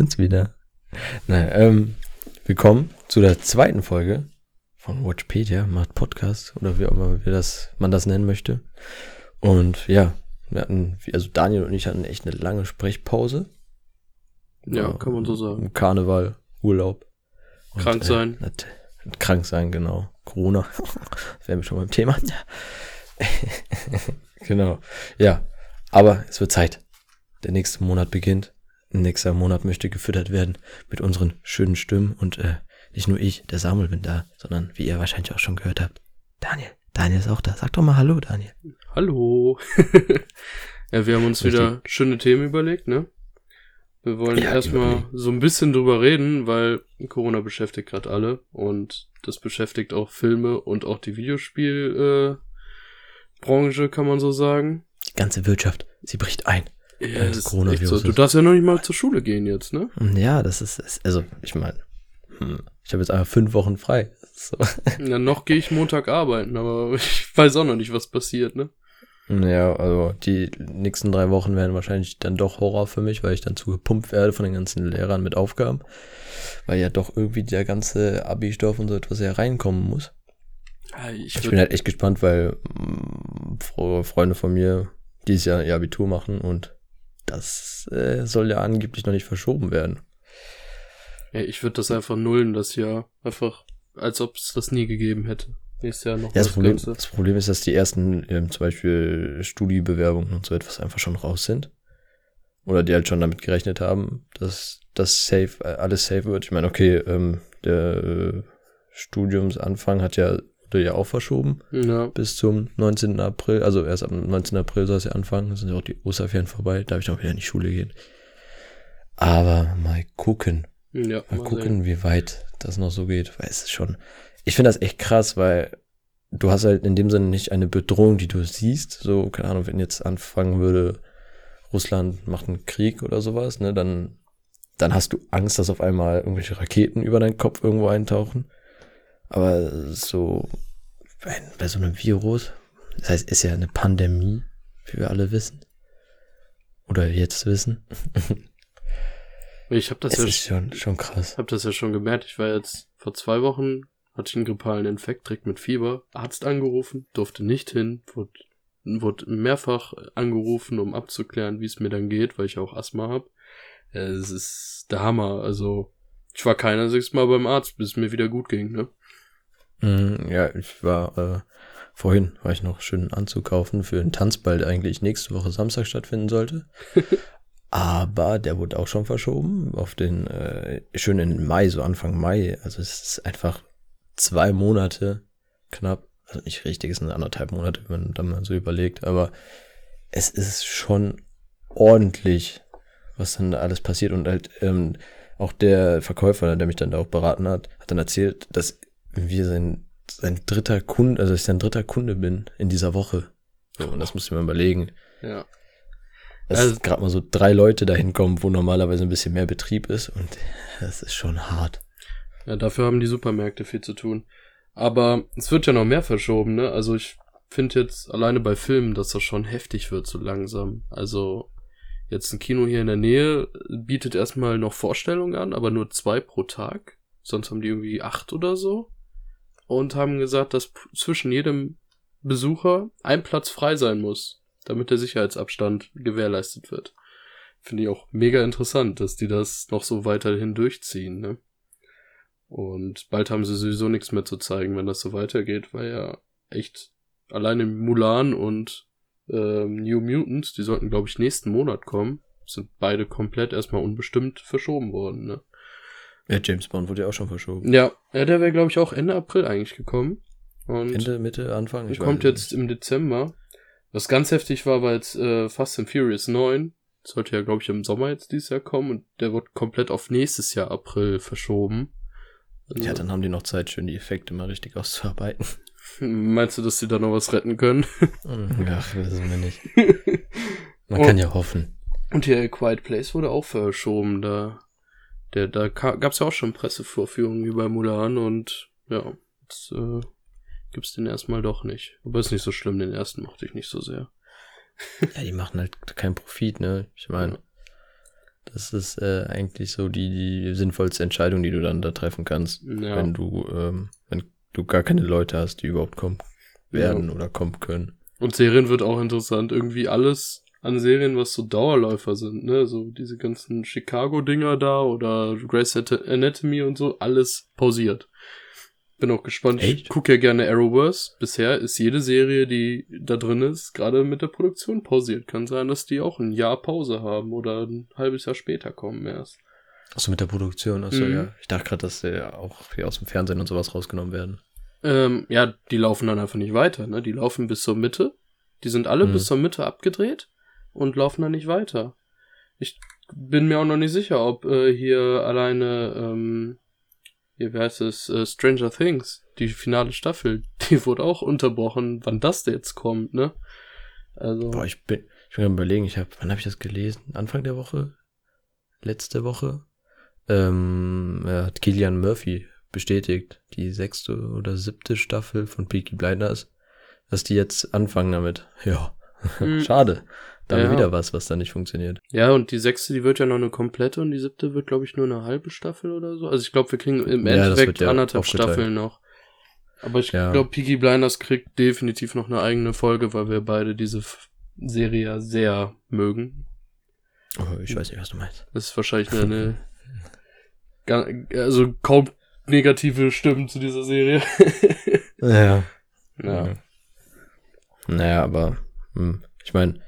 Sind's wieder. Na, ähm, willkommen zu der zweiten Folge von Watchpedia, macht Podcast oder wie auch immer wir das, man das nennen möchte. Und ja, wir hatten, also Daniel und ich hatten echt eine lange Sprechpause. Ja, kann man so sagen. Karneval, Urlaub. Und, Krank sein. Äh, krank sein, genau. Corona. das wären wir schon beim Thema. genau. Ja, aber es wird Zeit. Der nächste Monat beginnt. Nächster Monat möchte gefüttert werden mit unseren schönen Stimmen und äh, nicht nur ich, der Samuel bin da, sondern wie ihr wahrscheinlich auch schon gehört habt, Daniel. Daniel ist auch da. Sag doch mal Hallo, Daniel. Hallo. ja, wir haben uns Richtig. wieder schöne Themen überlegt, ne? Wir wollen Ja, erstmal so ein bisschen drüber reden, weil Corona beschäftigt gerade alle und das beschäftigt auch Filme und auch die Videospielbranche, äh, Branche, kann man so sagen. Die ganze Wirtschaft, sie bricht ein. Ja, das das Coronavirus so. Du darfst ja noch nicht mal zur Schule gehen jetzt, ne? Ja, das ist, also ich meine, hm, ich habe jetzt einfach fünf Wochen frei. So. Ja, noch gehe ich Montag arbeiten, aber ich weiß auch noch nicht, was passiert, ne? Ja, also die nächsten drei Wochen werden wahrscheinlich dann doch Horror für mich, weil ich dann zugepumpt werde von den ganzen Lehrern mit Aufgaben. Weil ja doch irgendwie der ganze Abi-Stoff und so etwas ja reinkommen muss. Ja, ich Ich bin halt echt gespannt, weil mm, Fre- Freunde von mir dieses Jahr ihr Abitur machen und das äh, soll ja angeblich noch nicht verschoben werden. Ja, ich würde das einfach nullen, das Jahr. Einfach, als ob es das nie gegeben hätte. Nächstes Jahr noch Ja, das, das Problem, Ganze. das Problem ist, dass die ersten ähm, zum Beispiel Studiebewerbungen und so etwas einfach schon raus sind. Oder die halt schon damit gerechnet haben, dass das safe, äh, alles safe wird. Ich meine, okay, ähm, der äh, Studiumsanfang hat ja, wurde ja auch verschoben Ja, bis zum 19. April. Also erst am 19. April soll es ja anfangen. Dann sind ja auch die Osterferien vorbei. Darf ich auch wieder in die Schule gehen. Aber mal gucken. ja. Mal mal gucken, sehen. wie weit das noch so geht, weil es ist schon. Ich finde das echt krass, weil du hast halt in dem Sinne nicht eine Bedrohung, die du siehst. So, keine Ahnung, wenn jetzt anfangen würde, Russland macht einen Krieg oder sowas, ne, dann, dann hast du Angst, dass auf einmal irgendwelche Raketen über deinen Kopf irgendwo eintauchen. Aber so, bei, bei so einem Virus, das heißt, ist ja eine Pandemie, wie wir alle wissen. Oder jetzt wissen. Ich habe das, Es ja, ist schon, schon krass. hab das ja schon gemerkt. Ich war jetzt vor zwei Wochen, hatte ich einen grippalen Infekt, direkt mit Fieber. Arzt angerufen, durfte nicht hin, wurde, wurde mehrfach angerufen, um abzuklären, wie es mir dann geht, weil ich auch Asthma habe. Ja, es ist der Hammer. Also, ich war kein einziges Mal beim Arzt, bis es mir wieder gut ging, ne? Mm, Ja, ich war äh, vorhin, war ich noch schön anzukaufen für einen Tanzball, der eigentlich nächste Woche Samstag stattfinden sollte. Aber der wurde auch schon verschoben auf den äh, schön in Mai, so Anfang Mai. Also es ist einfach zwei Monate knapp, also nicht richtig, es sind anderthalb Monate, wenn man dann mal so überlegt, aber es ist schon ordentlich, was dann da alles passiert und halt ähm, auch der Verkäufer, der mich dann da auch beraten hat, hat dann erzählt, dass wir sein, sein dritter Kunde, also ich sein dritter Kunde bin in dieser Woche. So, und das musst du mir überlegen. Ja. Dass Also- gerade mal so drei Leute dahin kommen, wo normalerweise ein bisschen mehr Betrieb ist und das ist schon hart. Ja, dafür haben die Supermärkte viel zu tun. Aber es wird ja noch mehr verschoben, ne? Also ich finde jetzt alleine bei Filmen, dass das schon heftig wird so langsam. Also jetzt ein Kino hier in der Nähe bietet erstmal noch Vorstellungen an, aber nur zwei pro Tag. Sonst haben die irgendwie acht oder so. Und haben gesagt, dass zwischen jedem Besucher ein Platz frei sein muss, damit der Sicherheitsabstand gewährleistet wird. Finde ich auch mega interessant, dass die das noch so weiterhin durchziehen, ne? Und bald haben sie sowieso nichts mehr zu zeigen, wenn das so weitergeht, weil ja echt alleine Mulan und ähm, New Mutants, die sollten, glaube ich, nächsten Monat kommen, sind beide komplett erstmal unbestimmt verschoben worden, ne? Ja, James Bond wurde ja auch schon verschoben. Ja, ja der wäre, glaube ich, auch Ende April eigentlich gekommen. Und Ende, Mitte, Anfang? und Ich kommt jetzt im Dezember. Was ganz heftig war, war jetzt äh, Fast and Furious 9. Sollte ja, glaube ich, im Sommer jetzt dieses Jahr kommen und der wird komplett auf nächstes Jahr April verschoben. nicht. Ja, dann haben die noch Zeit, schön die Effekte mal richtig auszuarbeiten. Meinst du, dass die da noch was retten können? ja, wissen wir nicht. Man Oh. kann ja hoffen. Und hier Quiet Place wurde auch verschoben. Da, der, da ka- gab's ja auch schon Pressevorführungen wie bei Mulan und ja, jetzt äh, gibt's den erstmal doch nicht. Aber ist nicht so schlimm, den ersten mochte ich nicht so sehr. Ja, die machen halt keinen Profit, ne? Ich meine, Das ist äh, eigentlich so die, die sinnvollste Entscheidung, die du dann da treffen kannst, Ja. wenn du, ähm, wenn du gar keine Leute hast, die überhaupt kommen werden Ja. oder kommen können. Und Serien wird auch interessant. Irgendwie alles an Serien, was so Dauerläufer sind, ne? So diese ganzen Chicago-Dinger da oder Grey's Anatomy und so, alles pausiert. Bin auch gespannt. Ich Echt? gucke ja gerne Arrowverse. Bisher ist jede Serie, die da drin ist, gerade mit der Produktion pausiert. Kann sein, dass die auch ein Jahr Pause haben oder ein halbes Jahr später kommen erst. Achso, mit der Produktion, achso, Mhm. ja. Ich dachte gerade, dass sie ja auch hier aus dem Fernsehen und sowas rausgenommen werden. Ähm, ja, die laufen dann einfach nicht weiter, ne? Die laufen bis zur Mitte. Die sind alle Mhm. bis zur Mitte abgedreht und laufen dann nicht weiter. Ich bin mir auch noch nicht sicher, ob äh, hier alleine, ähm, hier, wie heißt es, äh, Stranger Things, die finale Staffel, die wurde auch unterbrochen, wann das jetzt kommt, ne? Also, Boah, ich bin, ich bin überlegen, ich habe, wann habe ich das gelesen? Anfang der Woche? Letzte Woche? Ähm, hat Killian Murphy bestätigt, die sechste oder siebte Staffel von Peaky Blinders, dass die jetzt anfangen damit. Ja, Mhm. schade. Da Ja. wieder was, was da nicht funktioniert. ja, und die sechste, die wird ja noch eine komplette und die siebte wird, glaube ich, nur eine halbe Staffel oder so. Also ich glaube, wir kriegen im Ja, Endeffekt ja anderthalb. Staffeln noch. Aber ich Ja. glaube, Peaky Blinders kriegt definitiv noch eine eigene Folge, weil wir beide diese Serie ja sehr mögen. Oh, ich weiß nicht, was du meinst. Das ist wahrscheinlich eine, also kaum negative Stimmen zu dieser Serie. Ja. ja. Naja, aber hm, ich meine,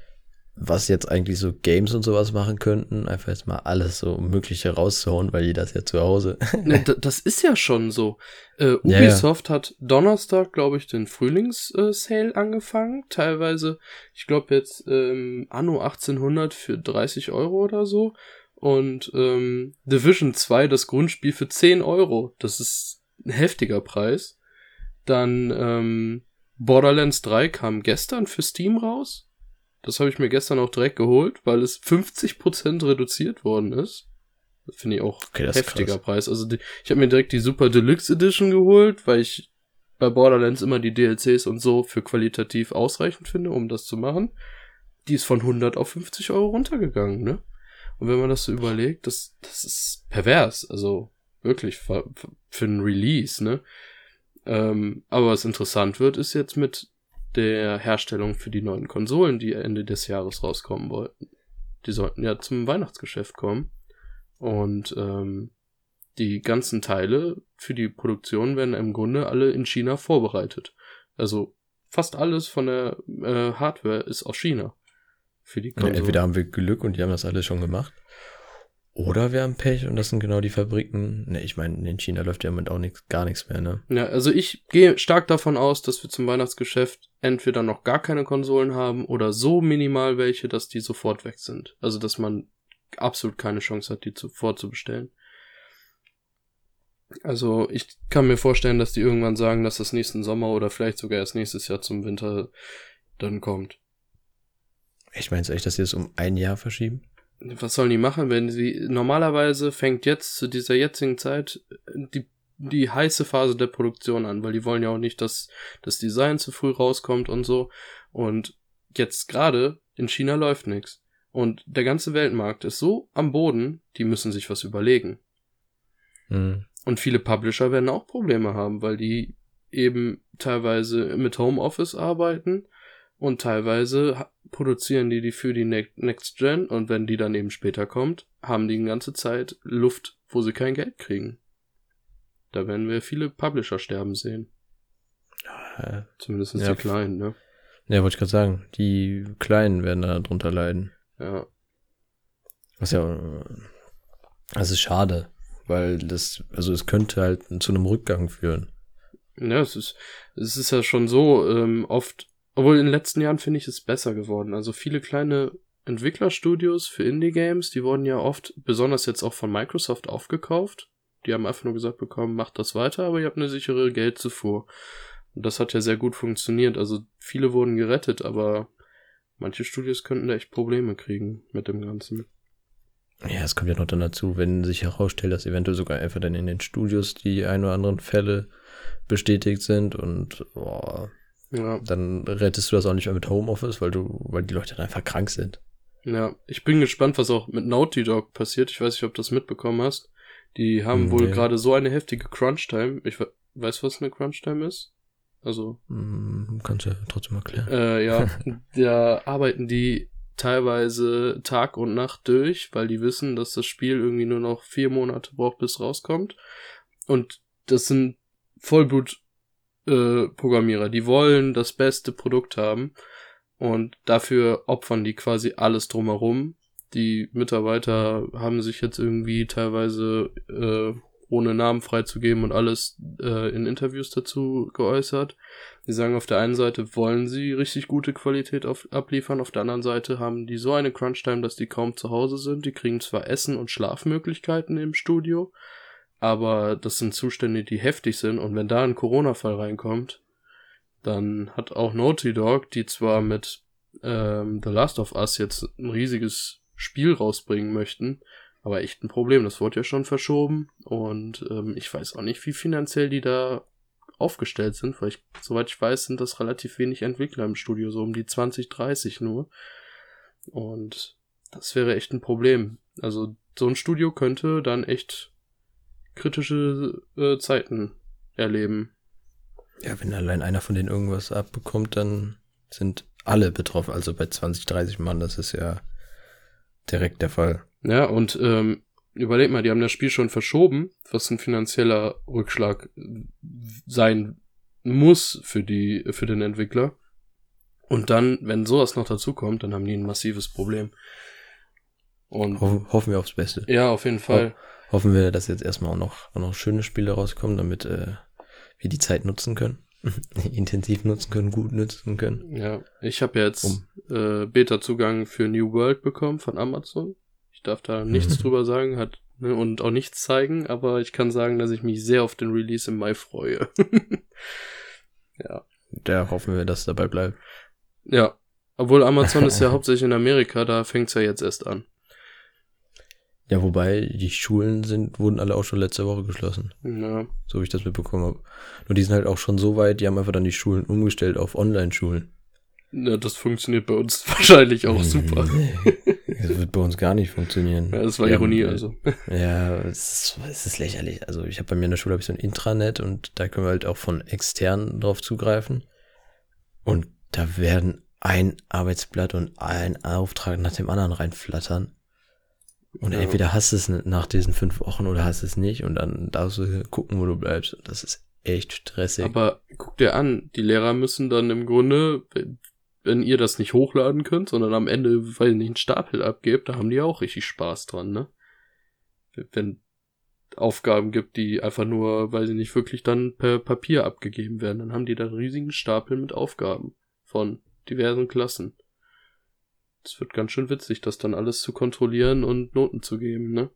was jetzt eigentlich so Games und sowas machen könnten, einfach jetzt mal alles so Mögliche rauszuhauen, weil jeder ist ja zu Hause. Ne, das ist ja schon so. Äh, Ja, Ubisoft hat Donnerstag, glaube ich, den Frühlings-Sale angefangen. Teilweise, ich glaube jetzt ähm, Anno 1800 für 30 Euro oder so. Und ähm, Division 2, das Grundspiel, für 10 Euro. Das ist ein heftiger Preis. Dann ähm, Borderlands 3 kam gestern für Steam raus. Das habe ich mir gestern auch direkt geholt, weil es 50% reduziert worden ist. Das finde ich auch Okay, heftiger. Preis. Also die, ich habe mir direkt die Super Deluxe Edition geholt, weil ich bei Borderlands immer die DLCs und so für qualitativ ausreichend finde, um das zu machen. Die ist von 100 auf 50 Euro runtergegangen, ne? Und wenn man das so überlegt, das, das ist pervers. Also wirklich für, für ein Release, ne? Ähm, aber was interessant wird, ist jetzt mit der Herstellung für die neuen Konsolen, die Ende des Jahres rauskommen wollten. Die sollten ja zum Weihnachtsgeschäft kommen. Und ähm, die ganzen Teile für die Produktion werden im Grunde alle in China vorbereitet. Also fast alles von der äh, Hardware ist aus China. Für die Ja, Konsole. entweder haben wir Glück und die haben das alles schon gemacht. Oder wir haben Pech und das sind genau die Fabriken. Ne, ich meine, in China läuft ja im Moment auch nichts, gar nichts mehr, ne? Ja, also ich gehe stark davon aus, dass wir zum Weihnachtsgeschäft entweder noch gar keine Konsolen haben oder so minimal welche, dass die sofort weg sind. Also dass man absolut keine Chance hat, die zuvor zu bestellen. Also ich kann mir vorstellen, dass die irgendwann sagen, dass das nächsten Sommer oder vielleicht sogar erst nächstes Jahr zum Winter dann kommt. Ich meine echt, dass sie das um ein Jahr verschieben? Was sollen die machen, wenn sie normalerweise fängt jetzt zu dieser jetzigen Zeit die die heiße Phase der Produktion an, weil die wollen ja auch nicht, dass das Design zu früh rauskommt und so. Und jetzt gerade in China läuft nichts. Und der ganze Weltmarkt ist so am Boden, die müssen sich was überlegen. Hm. Und viele Publisher werden auch Probleme haben, weil die eben teilweise mit Homeoffice arbeiten und teilweise produzieren die die für die Ne- Next Gen und wenn die dann eben später kommt, haben die die ganze Zeit Luft, wo sie kein Geld kriegen. Da werden wir viele Publisher sterben sehen. Äh, Zumindest Ja. die kleinen, ne? Ja, wollte ich gerade sagen, die Kleinen werden da drunter leiden. Ja. Was ja, das ist schade, weil das, also es könnte halt zu einem Rückgang führen. Ja, es ist, es ist ja schon so, ähm, oft, obwohl in den letzten Jahren finde ich es besser geworden. Also viele kleine Entwicklerstudios für Indie-Games, die wurden ja oft, besonders jetzt auch von Microsoft aufgekauft. Die haben einfach nur gesagt bekommen, macht das weiter, aber ihr habt eine sichere Geldzufuhr. Und das hat ja sehr gut funktioniert. Also viele wurden gerettet, aber manche Studios könnten da echt Probleme kriegen mit dem Ganzen. Ja, es kommt ja noch dann dazu, wenn sich herausstellt, dass eventuell sogar einfach dann in den Studios die ein oder anderen Fälle bestätigt sind und boah, Ja. dann rettest du das auch nicht mehr mit Homeoffice, weil du, weil die Leute dann einfach krank sind. Ja, ich bin gespannt, was auch mit Naughty Dog passiert. Ich weiß nicht, ob du das mitbekommen hast. Die haben wohl Nee. gerade so eine heftige Crunch-Time. Ich we- weiß, was eine Crunch-Time ist? Also, Hm, kannst du ja trotzdem erklären. äh, ja, da arbeiten die teilweise Tag und Nacht durch, weil die wissen, dass das Spiel irgendwie nur noch vier Monate braucht, bis es rauskommt. Und das sind Vollblut äh, Programmierer, die wollen das beste Produkt haben und dafür opfern die quasi alles drumherum. Die Mitarbeiter haben sich jetzt irgendwie teilweise äh, ohne Namen freizugeben und alles äh, in Interviews dazu geäußert. Die sagen, auf der einen Seite wollen sie richtig gute Qualität auf, abliefern, auf der anderen Seite haben die so eine Crunch-Time, dass die kaum zu Hause sind. Die kriegen zwar Essen und Schlafmöglichkeiten im Studio, aber das sind Zustände, die heftig sind und wenn da ein Corona-Fall reinkommt, dann hat auch Naughty Dog, die zwar mit ähm, The Last of Us jetzt ein riesiges Spiel rausbringen möchten, aber echt ein Problem. Das wurde ja schon verschoben und ähm, ich weiß auch nicht, wie finanziell die da aufgestellt sind, weil ich, soweit ich weiß, sind das relativ wenig Entwickler im Studio, so um die 20, 30 nur. Und das wäre echt ein Problem. Also so ein Studio könnte dann echt kritische äh, Zeiten erleben. Ja, wenn allein einer von denen irgendwas abbekommt, dann sind alle betroffen. Also bei 20, 30 Mann, das ist ja direkt der Fall. Ja, und ähm, überleg mal, die haben das Spiel schon verschoben, was ein finanzieller Rückschlag sein muss für die, für den Entwickler. Und dann, wenn sowas noch dazu kommt, dann haben die ein massives Problem. Und Ho hoffen wir aufs Beste. ja, auf jeden Fall. Hoffen wir, dass jetzt erstmal auch noch, auch noch schöne Spiele rauskommen, damit äh, wir die Zeit nutzen können. Intensiv nutzen können, gut nutzen können. Ja, ich habe jetzt Um. äh, Beta-Zugang für New World bekommen von Amazon. Ich darf da nichts drüber sagen hat, ne, und auch nichts zeigen, aber ich kann sagen, dass ich mich sehr auf den Release im Mai freue. ja. Da hoffen wir, dass es dabei bleibt. Ja. Obwohl Amazon ist ja hauptsächlich in Amerika, da fängt's ja jetzt erst an. Ja, wobei die Schulen sind, wurden alle auch schon letzte Woche geschlossen, Ja. so wie ich das mitbekommen habe. Nur die sind halt auch schon so weit, die haben einfach dann die Schulen umgestellt auf Online-Schulen. ja, das funktioniert bei uns wahrscheinlich auch super. Das wird bei uns gar nicht funktionieren. Ja, das war Wir Ironie, äh, also. Ja, es ist, es ist lächerlich. Also ich habe bei mir in der Schule ich so ein Intranet und da können wir halt auch von externen drauf zugreifen. Und da werden ein Arbeitsblatt und ein Auftrag nach dem anderen reinflattern. Und Ja. entweder hast du es nach diesen fünf Wochen oder hast es nicht und dann darfst du gucken, wo du bleibst. Das ist echt stressig. Aber guck dir an, die Lehrer müssen dann im Grunde, wenn- wenn ihr das nicht hochladen könnt, sondern am Ende, weil ihr nicht einen Stapel abgebt, da haben die auch richtig Spaß dran, ne? Wenn Aufgaben gibt, die einfach nur, weil sie nicht wirklich dann per Papier abgegeben werden, dann haben die da einen riesigen Stapel mit Aufgaben von diversen Klassen. Es wird ganz schön witzig, das dann alles zu kontrollieren und Noten zu geben, ne?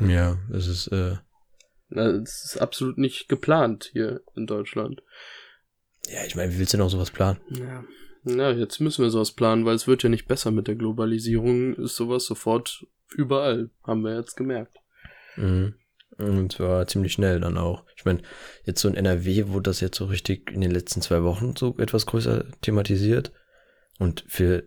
ja, es ist, äh, Es ist absolut nicht geplant hier in Deutschland. ja, ich meine, wie willst du denn auch sowas planen? Ja. Ja, jetzt müssen wir sowas planen, weil es wird ja nicht besser mit der Globalisierung. Ist sowas sofort überall, haben wir jetzt gemerkt. Mhm. Und zwar ziemlich schnell dann auch. Ich meine, jetzt so in NRW wurde das jetzt so richtig in den letzten zwei Wochen so etwas größer thematisiert. Und für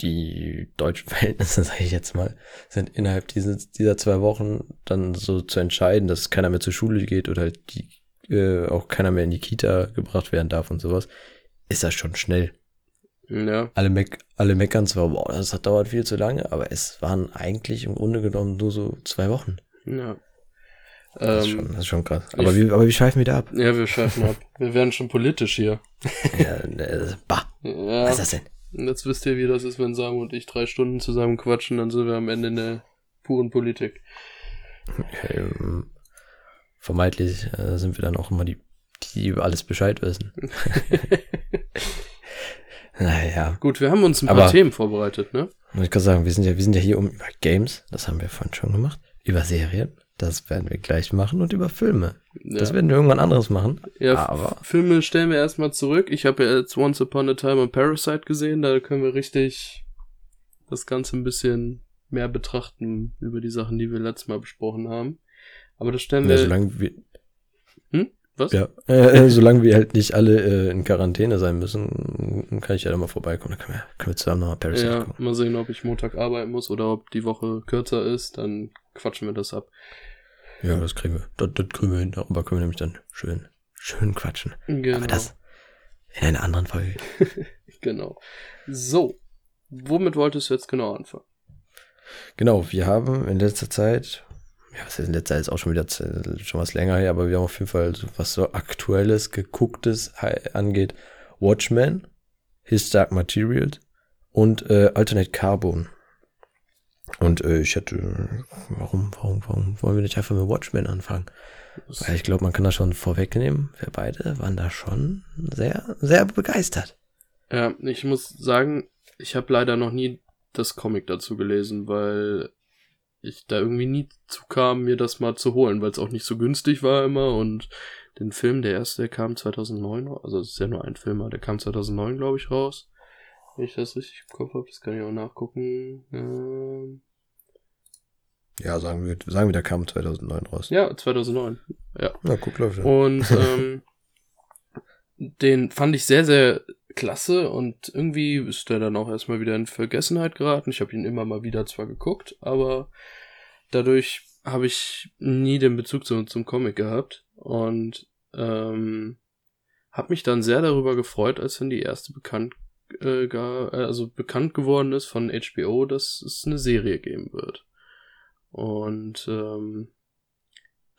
die deutschen Verhältnisse, sage ich jetzt mal, sind innerhalb dieses, dieser zwei Wochen dann so zu entscheiden, dass keiner mehr zur Schule geht oder halt die, äh, auch keiner mehr in die Kita gebracht werden darf und sowas, ist das schon schnell. Ja, Alle, meck alle meckern zwar, boah, das hat dauert viel zu lange, aber es waren eigentlich im Grunde genommen nur so zwei Wochen. ja. Das, ist, Ähm, schon, das ist schon krass. Aber ich- wir, aber wir schweifen wieder ab. ja, wir schreiben ab. Wir werden schon politisch hier. ja, äh, bah, Ja, was ist das denn? jetzt wisst ihr, wie das ist, wenn Samu und ich drei Stunden zusammen quatschen, dann sind wir am Ende in der puren Politik. Ähm, vermeintlich äh, sind wir dann auch immer die, die über alles Bescheid wissen. naja, Gut, wir haben uns ein Aber- paar Themen vorbereitet, ne? muss ich gerade sagen, wir sind ja, wir sind ja hier um über Games, das haben wir vorhin schon gemacht, über Serien, das werden wir gleich machen und über Filme. Ja. Das werden wir irgendwann anderes machen. Ja, aber Filme stellen wir erstmal zurück. Ich habe ja jetzt Once Upon a Time und Parasite gesehen. Da können wir richtig das Ganze ein bisschen mehr betrachten über die Sachen, die wir letztes Mal besprochen haben. Aber das stellen ja, wir. solange wir, Was? Ja, äh, solange wir halt nicht alle äh, in Quarantäne sein müssen, kann ich ja da mal vorbeikommen. Dann können wir, können wir zusammen noch Parasite Ja, gucken. mal sehen, ob ich Montag arbeiten muss oder ob die Woche kürzer ist, dann quatschen wir das ab. Ja, das kriegen wir. Das, das kriegen wir hin. Darüber können wir nämlich dann schön, schön quatschen. Genau. Aber das in einer anderen Folge. Genau. So. Womit wolltest du jetzt genau anfangen? Genau, wir haben in letzter Zeit, ja, was heißt in letzter Zeit ist auch schon wieder schon was länger her, aber wir haben auf jeden Fall, so, was so aktuelles, gegucktes angeht, Watchmen, His Dark Materials und äh, Alternate Carbon. Und äh, ich hätte, warum, warum, warum wollen wir nicht einfach mit Watchmen anfangen? Weil ich glaube, man kann das schon vorwegnehmen. Wir beide waren da schon sehr, sehr begeistert. Ja, ich muss sagen, ich habe leider noch nie das Comic dazu gelesen, weil ich da irgendwie nie zukam, mir das mal zu holen, weil es auch nicht so günstig war immer und den Film, der erste, der kam 2009, ra- also es ist ja nur ein Film, aber der kam 2009, glaube ich, raus. Wenn ich das richtig im Kopf habe, das kann ich auch nachgucken. Ähm, Ja, sagen wir, sagen wir, der kam 2009 raus. ja, 2009. Ja. Na, guck, läuft ja. Und ähm, den fand ich sehr, sehr klasse und irgendwie ist der dann auch erstmal wieder in Vergessenheit geraten. Ich habe ihn immer mal wieder zwar geguckt, aber dadurch habe ich nie den Bezug zum, zum Comic gehabt und ähm, habe mich dann sehr darüber gefreut, als dann die erste bekannt äh, gar, äh, also bekannt geworden ist von HBO, dass es eine Serie geben wird. Und ähm,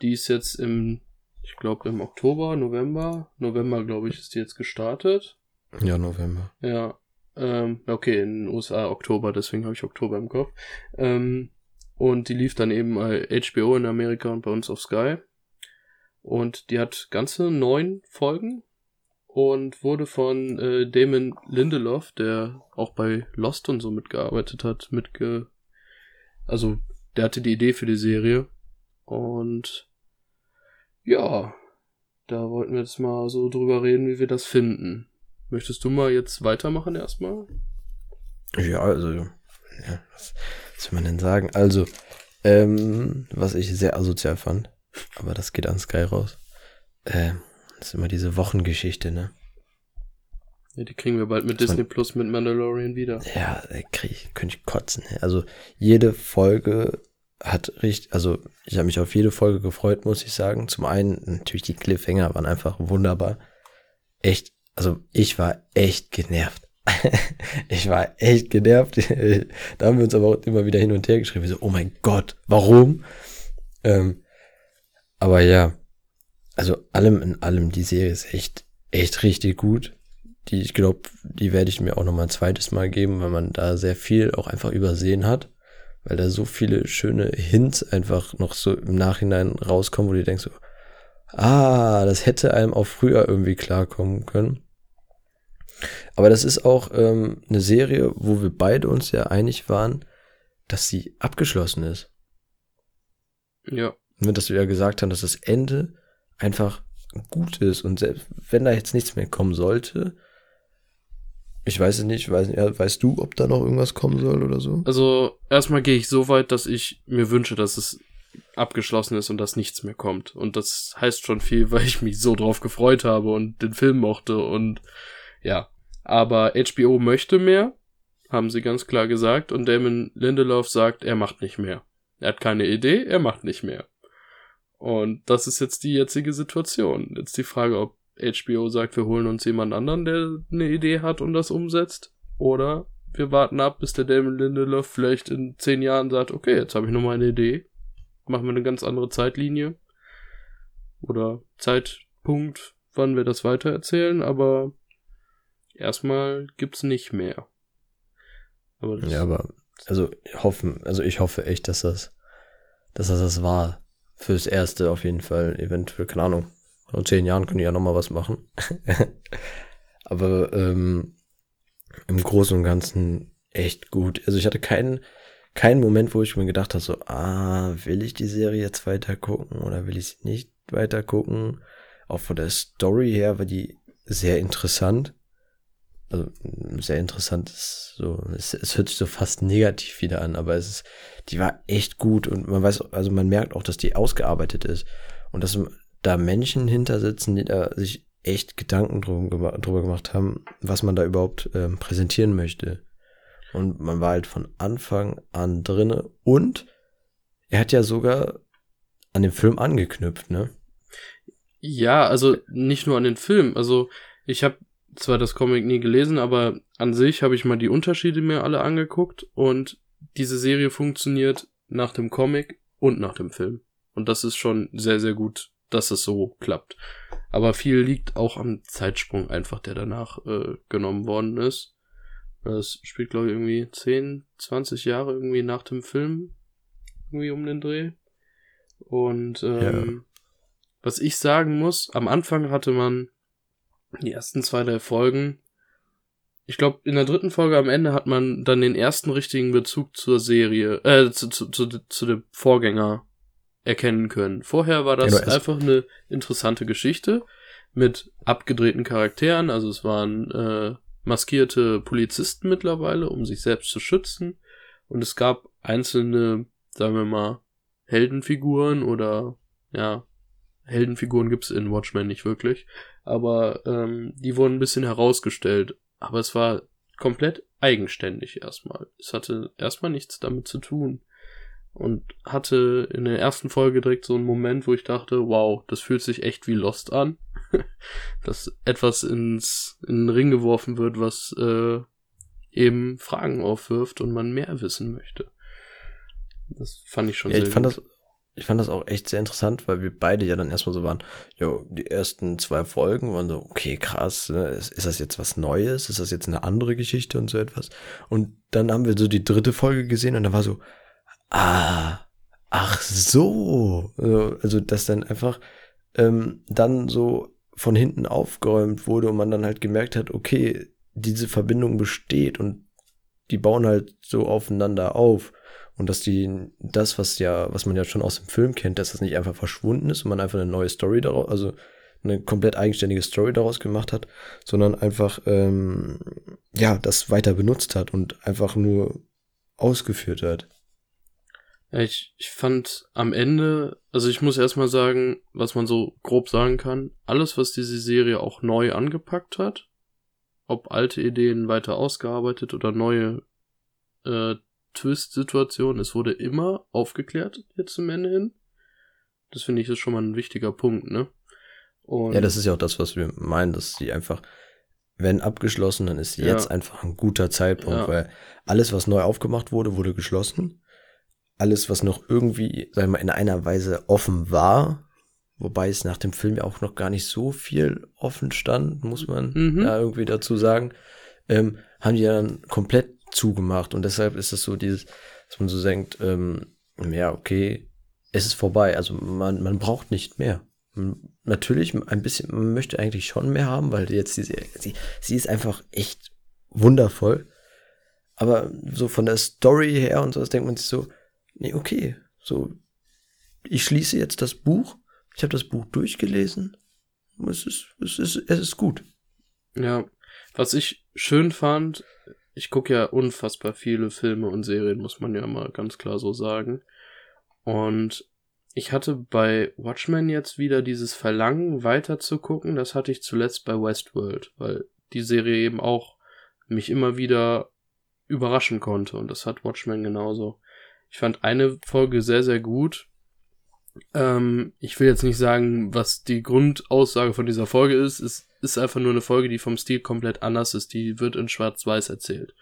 die ist jetzt im, ich glaube im Oktober, November, November glaube ich, ist die jetzt gestartet. Ja, November. Ja, ähm, okay, in den USA Oktober, deswegen habe ich Oktober im Kopf. Ähm, und die lief dann eben bei HBO in Amerika und bei uns auf Sky. Und die hat ganze neun Folgen und wurde von äh, Damon Lindelof, der auch bei Lost und so mitgearbeitet hat, mitge... Also, der hatte die Idee für die Serie. Und ja, da wollten wir jetzt mal so drüber reden, wie wir das finden. Möchtest du mal jetzt weitermachen erstmal? Ja, also, ja, was, was will man denn sagen? Also, ähm, was ich sehr asozial fand, aber das geht an Sky raus, äh, das ist immer diese Wochengeschichte, ne? Ja, die kriegen wir bald mit Das Disney Plus mit Mandalorian wieder. Ja, krieg ich, könnte ich kotzen. Also, jede Folge hat richtig, also, ich habe mich auf jede Folge gefreut, muss ich sagen. Zum einen, natürlich die Cliffhanger waren einfach wunderbar. Echt, also, ich war echt genervt. ich war echt genervt. da haben wir uns aber auch immer wieder hin und her geschrieben. So, oh mein Gott, warum? Ähm, aber ja, also allem in allem, die Serie ist echt, echt richtig gut. Die, ich glaube, die werde ich mir auch noch mal ein zweites Mal geben, weil man da sehr viel auch einfach übersehen hat. Weil da so viele schöne Hints einfach noch so im Nachhinein rauskommen, wo du denkst so, ah, das hätte einem auch früher irgendwie klarkommen können. Aber das ist auch ähm, eine Serie, wo wir beide uns ja einig waren, dass sie abgeschlossen ist. Ja. Ne, dass wir ja gesagt haben, dass das Ende einfach gut ist und selbst wenn da jetzt nichts mehr kommen sollte, ich weiß es nicht, weiß, ja, weißt du, ob da noch irgendwas kommen soll oder so? Also, erstmal gehe ich so weit, dass ich mir wünsche, dass es abgeschlossen ist und dass nichts mehr kommt. Und das heißt schon viel, weil ich mich so drauf gefreut habe und den Film mochte und ja. Aber HBO möchte mehr, haben sie ganz klar gesagt, und Damon Lindelof sagt, er macht nicht mehr. Er hat keine Idee, er macht nicht mehr. Und das ist jetzt die jetzige Situation. Jetzt die Frage, ob HBO sagt, wir holen uns jemand anderen, der eine Idee hat und das umsetzt. Oder wir warten ab, bis der Damon Lindelof vielleicht in zehn Jahren sagt, okay, jetzt habe ich noch mal eine Idee. Machen wir eine ganz andere Zeitlinie. Oder Zeitpunkt, wann wir das weitererzählen, aber erstmal gibt's nicht mehr. Aber Ja, aber also hoffen, also ich hoffe echt, dass das, dass das das war. Fürs Erste auf jeden Fall. Eventuell, keine Ahnung. In zehn Jahren können die ja noch mal was machen. aber ähm, im Großen und Ganzen echt gut. Also ich hatte keinen, keinen Moment, wo ich mir gedacht habe, so, ah, will ich die Serie jetzt weiter gucken oder will ich sie nicht weiter gucken? Auch von der Story her war die sehr interessant. Also sehr interessant ist so, es, es hört sich so fast negativ wieder an, aber es ist, die war echt gut und man weiß, also man merkt auch, dass die ausgearbeitet ist und dass da Menschen hinter sitzen, die da sich echt Gedanken drüber, drüber gemacht haben, was man da überhaupt ähm, präsentieren möchte. Und man war halt von Anfang an drinne und er hat ja sogar an den Film angeknüpft, ne? Ja, also nicht nur an den Film. Also ich habe zwar das Comic nie gelesen, aber an sich habe ich mal die Unterschiede mir alle angeguckt und diese Serie funktioniert nach dem Comic und nach dem Film. Und das ist schon sehr, sehr gut, dass es so klappt. Aber viel liegt auch am Zeitsprung einfach, der danach äh, genommen worden ist. Das spielt, glaube ich, irgendwie 10, 20 Jahre irgendwie nach dem Film. Irgendwie um den Dreh. Und ähm, ja. was ich sagen muss, am Anfang hatte man die ersten zwei, drei Folgen. Ich glaube, in der dritten Folge am Ende hat man dann den ersten richtigen Bezug zur Serie, äh, zu, zu, zu, zu dem Vorgänger erkennen können. Vorher war das ja, einfach eine interessante Geschichte mit abgedrehten Charakteren. Also es waren äh, maskierte Polizisten mittlerweile, um sich selbst zu schützen. Und es gab einzelne, sagen wir mal, Heldenfiguren oder ja, Heldenfiguren gibt's in Watchmen nicht wirklich. Aber ähm, die wurden ein bisschen herausgestellt. Aber es war komplett eigenständig erstmal. Es hatte erstmal nichts damit zu tun und hatte in der ersten Folge direkt so einen Moment, wo ich dachte, wow, das fühlt sich echt wie Lost an. dass etwas ins in den Ring geworfen wird, was äh, eben Fragen aufwirft und man mehr wissen möchte. Das fand ich schon ja, sehr ich fand gut. Das, ich fand das auch echt sehr interessant, weil wir beide ja dann erstmal so waren, jo, die ersten zwei Folgen waren so, okay, krass, ne? ist, ist das jetzt was Neues? Ist das jetzt eine andere Geschichte und so etwas? Und dann haben wir so die dritte Folge gesehen und da war so, ah, ach so. Also, also dass dann einfach ähm, dann so von hinten aufgeräumt wurde und man dann halt gemerkt hat, okay, diese Verbindung besteht und die bauen halt so aufeinander auf. Und dass die, das, was ja, was man ja schon aus dem Film kennt, dass das nicht einfach verschwunden ist und man einfach eine neue Story daraus, also eine komplett eigenständige Story daraus gemacht hat, sondern einfach, ähm, ja, das weiter benutzt hat und einfach nur ausgeführt hat. Ich, ich fand am Ende, also ich muss erstmal sagen, was man so grob sagen kann, alles, was diese Serie auch neu angepackt hat, ob alte Ideen weiter ausgearbeitet oder neue äh, Twist-Situationen, es wurde immer aufgeklärt jetzt zum Ende hin. Das finde ich ist schon mal ein wichtiger Punkt, ne? Und ja, das ist ja auch das, was wir meinen, dass sie einfach, wenn abgeschlossen, dann ist jetzt ja. einfach ein guter Zeitpunkt, ja. weil alles, was neu aufgemacht wurde, wurde geschlossen alles, was noch irgendwie, sagen wir mal, in einer Weise offen war, wobei es nach dem Film ja auch noch gar nicht so viel offen stand, muss man mhm. da irgendwie dazu sagen, ähm, haben die dann komplett zugemacht und deshalb ist es so dieses, dass man so denkt, ähm, ja, okay, es ist vorbei, also man, man braucht nicht mehr. Natürlich ein bisschen, man möchte eigentlich schon mehr haben, weil jetzt diese, sie, sie ist einfach echt wundervoll. Aber so von der Story her und so, denkt man sich so, nee, okay, so, ich schließe jetzt das Buch, ich habe das Buch durchgelesen, es ist, es ist, es ist gut. Ja, was ich schön fand, ich gucke ja unfassbar viele Filme und Serien, muss man ja mal ganz klar so sagen. Und ich hatte bei Watchmen jetzt wieder dieses Verlangen weiter zu gucken, das hatte ich zuletzt bei Westworld, weil die Serie eben auch mich immer wieder überraschen konnte und das hat Watchmen genauso. Ich fand eine Folge sehr, sehr gut. Ähm, ich will jetzt nicht sagen, was die Grundaussage von dieser Folge ist. Es ist einfach nur eine Folge, die vom Stil komplett anders ist. Die wird in Schwarz-Weiß erzählt.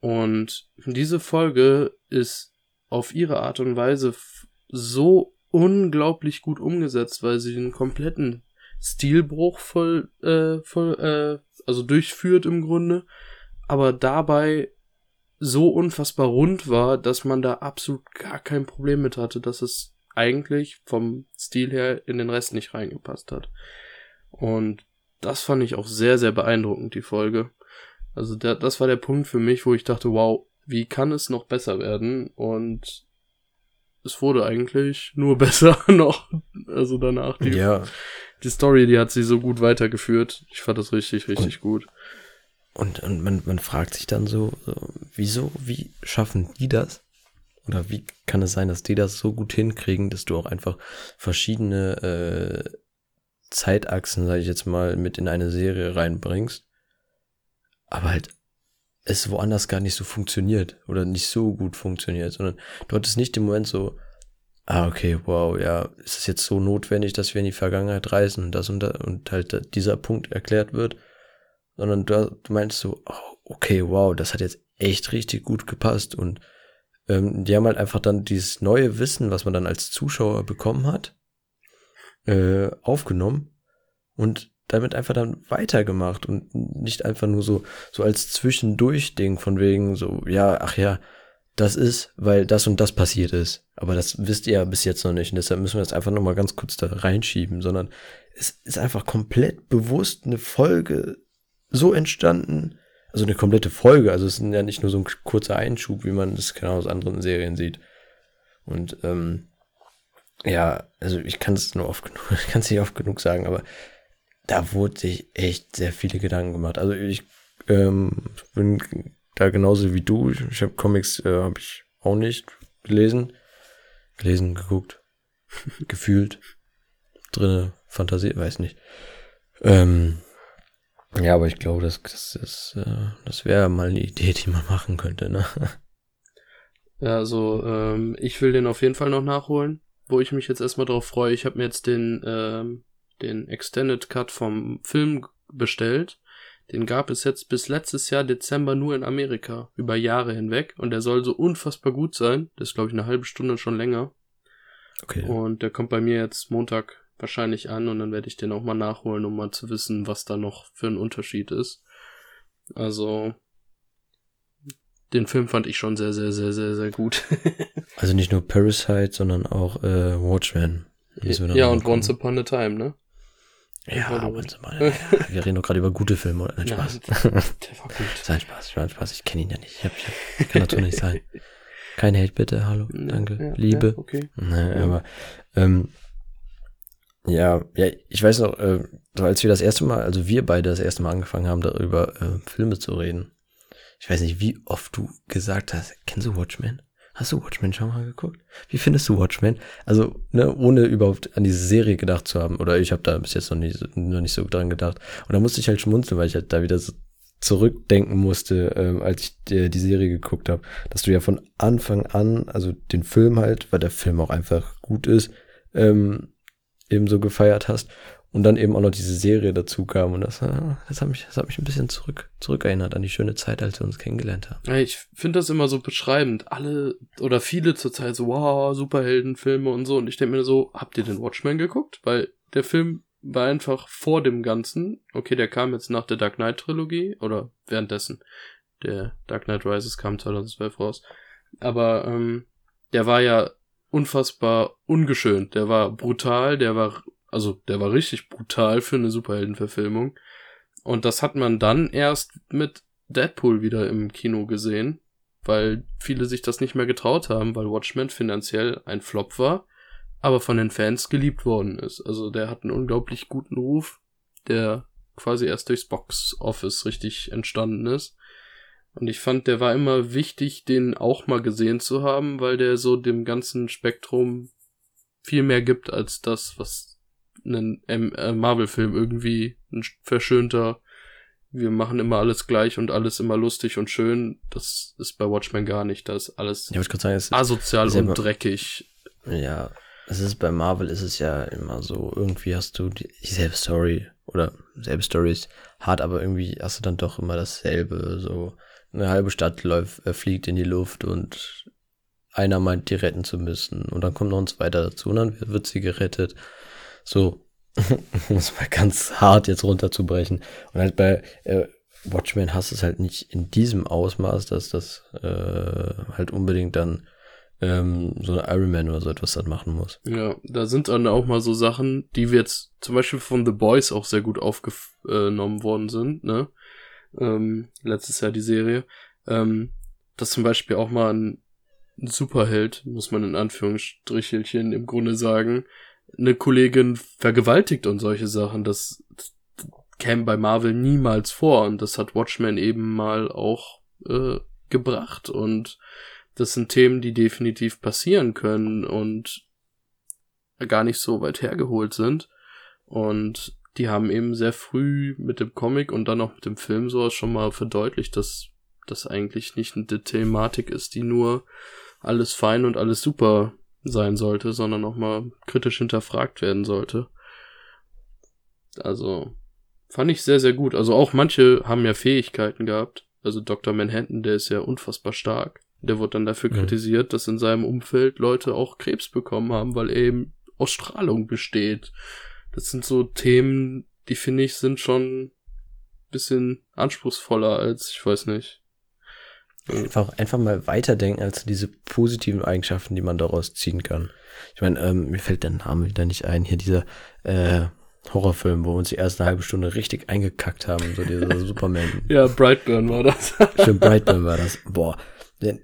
Und diese Folge ist auf ihre Art und Weise so unglaublich gut umgesetzt, weil sie den kompletten Stilbruch voll, äh, voll, äh, also durchführt im Grunde, aber dabei so unfassbar rund war, dass man da absolut gar kein Problem mit hatte, dass es eigentlich vom Stil her in den Rest nicht reingepasst hat. Und das fand ich auch sehr, sehr beeindruckend, die Folge. Also der, das war der Punkt für mich, wo ich dachte, wow, wie kann es noch besser werden? Und es wurde eigentlich nur besser noch. Also danach die, ja. die Story, die hat sie so gut weitergeführt. Ich fand das richtig, richtig und, gut. Und, und man, man fragt sich dann so, so, wieso, wie schaffen die das? Oder wie kann es sein, dass die das so gut hinkriegen, dass du auch einfach verschiedene äh, Zeitachsen, sage ich jetzt mal, mit in eine Serie reinbringst, aber halt es woanders gar nicht so funktioniert oder nicht so gut funktioniert, sondern du hattest nicht den Moment so, ah, okay, wow, ja, ist es jetzt so notwendig, dass wir in die Vergangenheit reisen und das und das und halt dieser Punkt erklärt wird, sondern du, du meinst so, oh, okay, wow, das hat jetzt echt richtig gut gepasst und ähm, die haben halt einfach dann dieses neue Wissen, was man dann als Zuschauer bekommen hat, äh, aufgenommen und damit einfach dann weitergemacht und nicht einfach nur so, so als Zwischendurch-Ding von wegen so, ja, ach ja, das ist, weil das und das passiert ist. Aber das wisst ihr ja bis jetzt noch nicht. Und deshalb müssen wir das einfach nochmal ganz kurz da reinschieben, sondern es ist einfach komplett bewusst eine Folge so entstanden, also eine komplette Folge. Also es ist ja nicht nur so ein kurzer Einschub, wie man das genau aus anderen Serien sieht. Und ähm, ja, also ich kann es nur oft genug, ich kann es nicht oft genug sagen, aber da wurde sich echt sehr viele Gedanken gemacht. Also ich ähm, bin da genauso wie du. Ich habe Comics, äh, habe ich auch nicht gelesen. Gelesen, geguckt, gefühlt. Drinne, Fantasie, weiß nicht. Ähm, ja, aber ich glaube, das, das, das, äh, das wäre mal eine Idee, die man machen könnte, ne? Ja, also ähm, ich will den auf jeden Fall noch nachholen, wo ich mich jetzt erstmal drauf freue. Ich habe mir jetzt den, ähm, den Extended Cut vom Film bestellt. Den gab es jetzt bis letztes Jahr Dezember nur in Amerika, über Jahre hinweg. Und der soll so unfassbar gut sein. Das ist, glaube ich, eine halbe Stunde schon länger. Okay. Und der kommt bei mir jetzt Montag wahrscheinlich an und dann werde ich den auch mal nachholen, um mal zu wissen, was da noch für ein Unterschied ist. Also, den Film fand ich schon sehr, sehr, sehr, sehr, sehr gut. also nicht nur Parasite, sondern auch äh, Watchmen. Ja, und Once Upon a Time, ne? Ja, Once Upon a Time. Wir reden doch gerade über gute Filme, oder? Nein, Spaß. Ja, der war gut. Sein Spaß, Spaß, Spaß. Ich kenne ihn ja nicht. Ich hab, ich, kann dazu nicht sein. Kein Hate bitte, hallo, danke, ja, Liebe. Ja, okay. Naja, aber ähm, ja, ja, ich weiß noch, äh, als wir das erste Mal, also wir beide das erste Mal angefangen haben, darüber äh, Filme zu reden. Ich weiß nicht, wie oft du gesagt hast, kennst du Watchmen? Hast du Watchmen schon mal geguckt? Wie findest du Watchmen? Also, ne, ohne überhaupt an diese Serie gedacht zu haben. Oder ich habe da bis jetzt noch nicht, noch nicht so dran gedacht. Und da musste ich halt schmunzeln, weil ich halt da wieder so zurückdenken musste, ähm, als ich die, die Serie geguckt habe, dass du ja von Anfang an, also den Film halt, weil der Film auch einfach gut ist, ähm, eben so gefeiert hast. Und dann eben auch noch diese Serie dazu kam. Und das, äh, das, hat, mich, das hat mich ein bisschen zurück, zurückerinnert an die schöne Zeit, als wir uns kennengelernt haben. Ja, ich finde das immer so beschreibend. Alle oder viele zurzeit so, wow, Superheldenfilme und so. Und ich denke mir so, habt ihr den Watchmen geguckt? Weil der Film war einfach vor dem Ganzen. Okay, der kam jetzt nach der Dark Knight Trilogie oder währenddessen. Der Dark Knight Rises kam 2012 raus. Aber ähm, der war ja unfassbar ungeschönt. Der war brutal, der war, also der war richtig brutal für eine Superheldenverfilmung. Und das hat man dann erst mit Deadpool wieder im Kino gesehen, weil viele sich das nicht mehr getraut haben, weil Watchmen finanziell ein Flop war, aber von den Fans geliebt worden ist. Also der hat einen unglaublich guten Ruf, der quasi erst durchs Box Office richtig entstanden ist. Und ich fand, der war immer wichtig, den auch mal gesehen zu haben, weil der so dem ganzen Spektrum viel mehr gibt als das, was ein äh, Marvel-Film irgendwie ein verschönter, wir machen immer alles gleich und alles immer lustig und schön. Das ist bei Watchmen gar nicht. Da ist alles ja, sagen, asozial und dreckig. Ja, es ist bei Marvel ist es ja immer so, irgendwie hast du dieselbe Story oder selbe Stories, hart, aber irgendwie hast du dann doch immer dasselbe, so eine halbe Stadt läuft, äh, fliegt in die Luft und einer meint, die retten zu müssen. Und dann kommt noch ein zweiter dazu und dann wird sie gerettet. So, um es mal ganz hart jetzt runterzubrechen. Und halt bei äh, Watchmen hast du es halt nicht in diesem Ausmaß, dass das äh, halt unbedingt dann ähm, so ein Iron Man oder so etwas dann machen muss. Ja, da sind dann auch mal so Sachen, die jetzt zum Beispiel von The Boys auch sehr gut aufgenommen worden sind, ne? Ähm, letztes Jahr die Serie, ähm, dass zum Beispiel auch mal ein, Superheld, muss man in Anführungsstrichelchen im Grunde sagen, eine Kollegin vergewaltigt und solche Sachen, das, das käme bei Marvel niemals vor und das hat Watchmen eben mal auch äh, gebracht und das sind Themen, die definitiv passieren können und gar nicht so weit hergeholt sind. Und die haben eben sehr früh mit dem Comic und dann auch mit dem Film sowas schon mal verdeutlicht, dass das eigentlich nicht eine Thematik ist, die nur alles fein und alles super sein sollte, sondern auch mal kritisch hinterfragt werden sollte. Also fand ich sehr, sehr gut. Also auch manche haben ja Fähigkeiten gehabt. Also Dr. Manhattan, der ist ja unfassbar stark. Der wurde dann dafür mhm. kritisiert, dass in seinem Umfeld Leute auch Krebs bekommen haben, weil er eben aus Strahlung besteht. Das sind so Themen, die finde ich sind schon bisschen anspruchsvoller als, ich weiß nicht. Einfach, einfach mal weiterdenken als diese positiven Eigenschaften, die man daraus ziehen kann. Ich meine, ähm, mir fällt der Name wieder nicht ein. Hier dieser äh, Horrorfilm, wo wir uns die erste halbe Stunde richtig eingekackt haben, so dieser Superman. ja, Brightburn war das. Stimmt, Brightburn war das. Boah.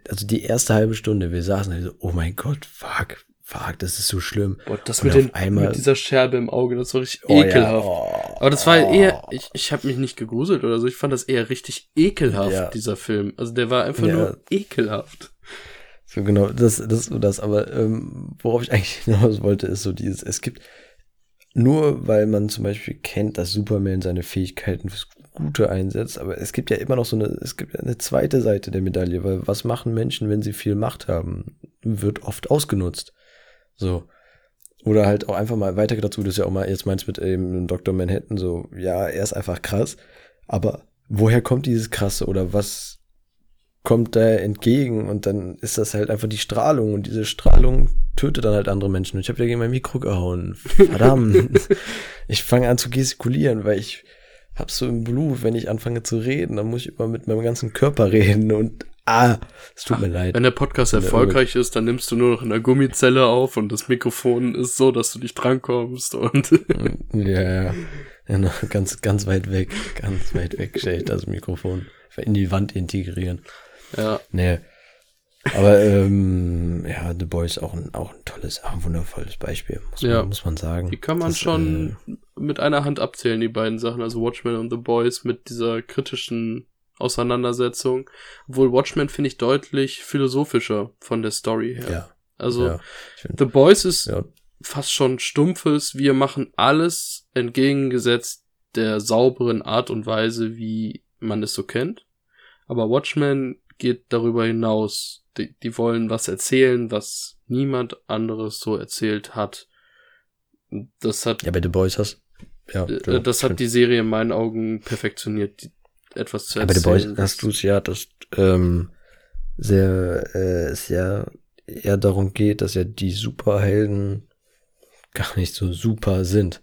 Also die erste halbe Stunde, wir saßen da so, oh mein Gott, fuck, fuck, das ist so schlimm. Boah, das mit, den, einmal, mit dieser Scherbe im Auge, das war richtig oh, ekelhaft. Ja, oh, Aber das war oh. eher, ich, ich habe mich nicht gegruselt oder so, ich fand das eher richtig ekelhaft, ja. dieser Film. Also der war einfach ja. nur ekelhaft. So genau, das, das so das. Aber ähm, worauf ich eigentlich hinaus wollte, ist so dieses, es gibt nur weil man zum Beispiel kennt, dass Superman seine Fähigkeiten fürs Gute einsetzt, aber es gibt ja immer noch so eine, es gibt ja eine zweite Seite der Medaille, weil was machen Menschen, wenn sie viel Macht haben? Wird oft ausgenutzt. So. Oder halt auch einfach mal weiter dazu, das ja auch mal jetzt meinst mit eben Dr. Manhattan, so, ja, er ist einfach krass, aber woher kommt dieses Krasse oder was kommt da entgegen und dann ist das halt einfach die Strahlung und diese Strahlung tötet dann halt andere Menschen. Und ich habe ja gegen mein Mikro gehauen. Verdammt. ich fange an zu gestikulieren, weil ich hab's so im Blut, wenn ich anfange zu reden, dann muss ich immer mit meinem ganzen Körper reden und ah, es tut Ach, mir leid. Wenn der Podcast erfolgreich ist, dann nimmst du nur noch in der Gummizelle auf und das Mikrofon ist so, dass du nicht drankommst und ja, ja. ja ganz, ganz weit weg, ganz weit weg stelle ich das Mikrofon in die Wand integrieren. Ja. Nee. Aber ähm, ja, The Boys auch ein, auch ein tolles, auch ein wundervolles Beispiel, muss, ja. man, muss man sagen. Die kann man das, schon äh, mit einer Hand abzählen, die beiden Sachen, also Watchmen und The Boys mit dieser kritischen Auseinandersetzung. Obwohl Watchmen finde ich deutlich philosophischer von der Story her. Ja. Also ja, The Boys ist ja. fast schon stumpfes, wir machen alles entgegengesetzt der sauberen Art und Weise, wie man es so kennt. Aber Watchmen geht darüber hinaus. Die, die wollen was erzählen, was niemand anderes so erzählt hat. Das hat. Ja, bei The Boys hast. Ja, äh, das hat die Serie in meinen Augen perfektioniert, die, etwas zu erzählen. Ja, bei The Boys hast du es ja, dass ähm, sehr, äh, es ja eher darum geht, dass ja die Superhelden gar nicht so super sind.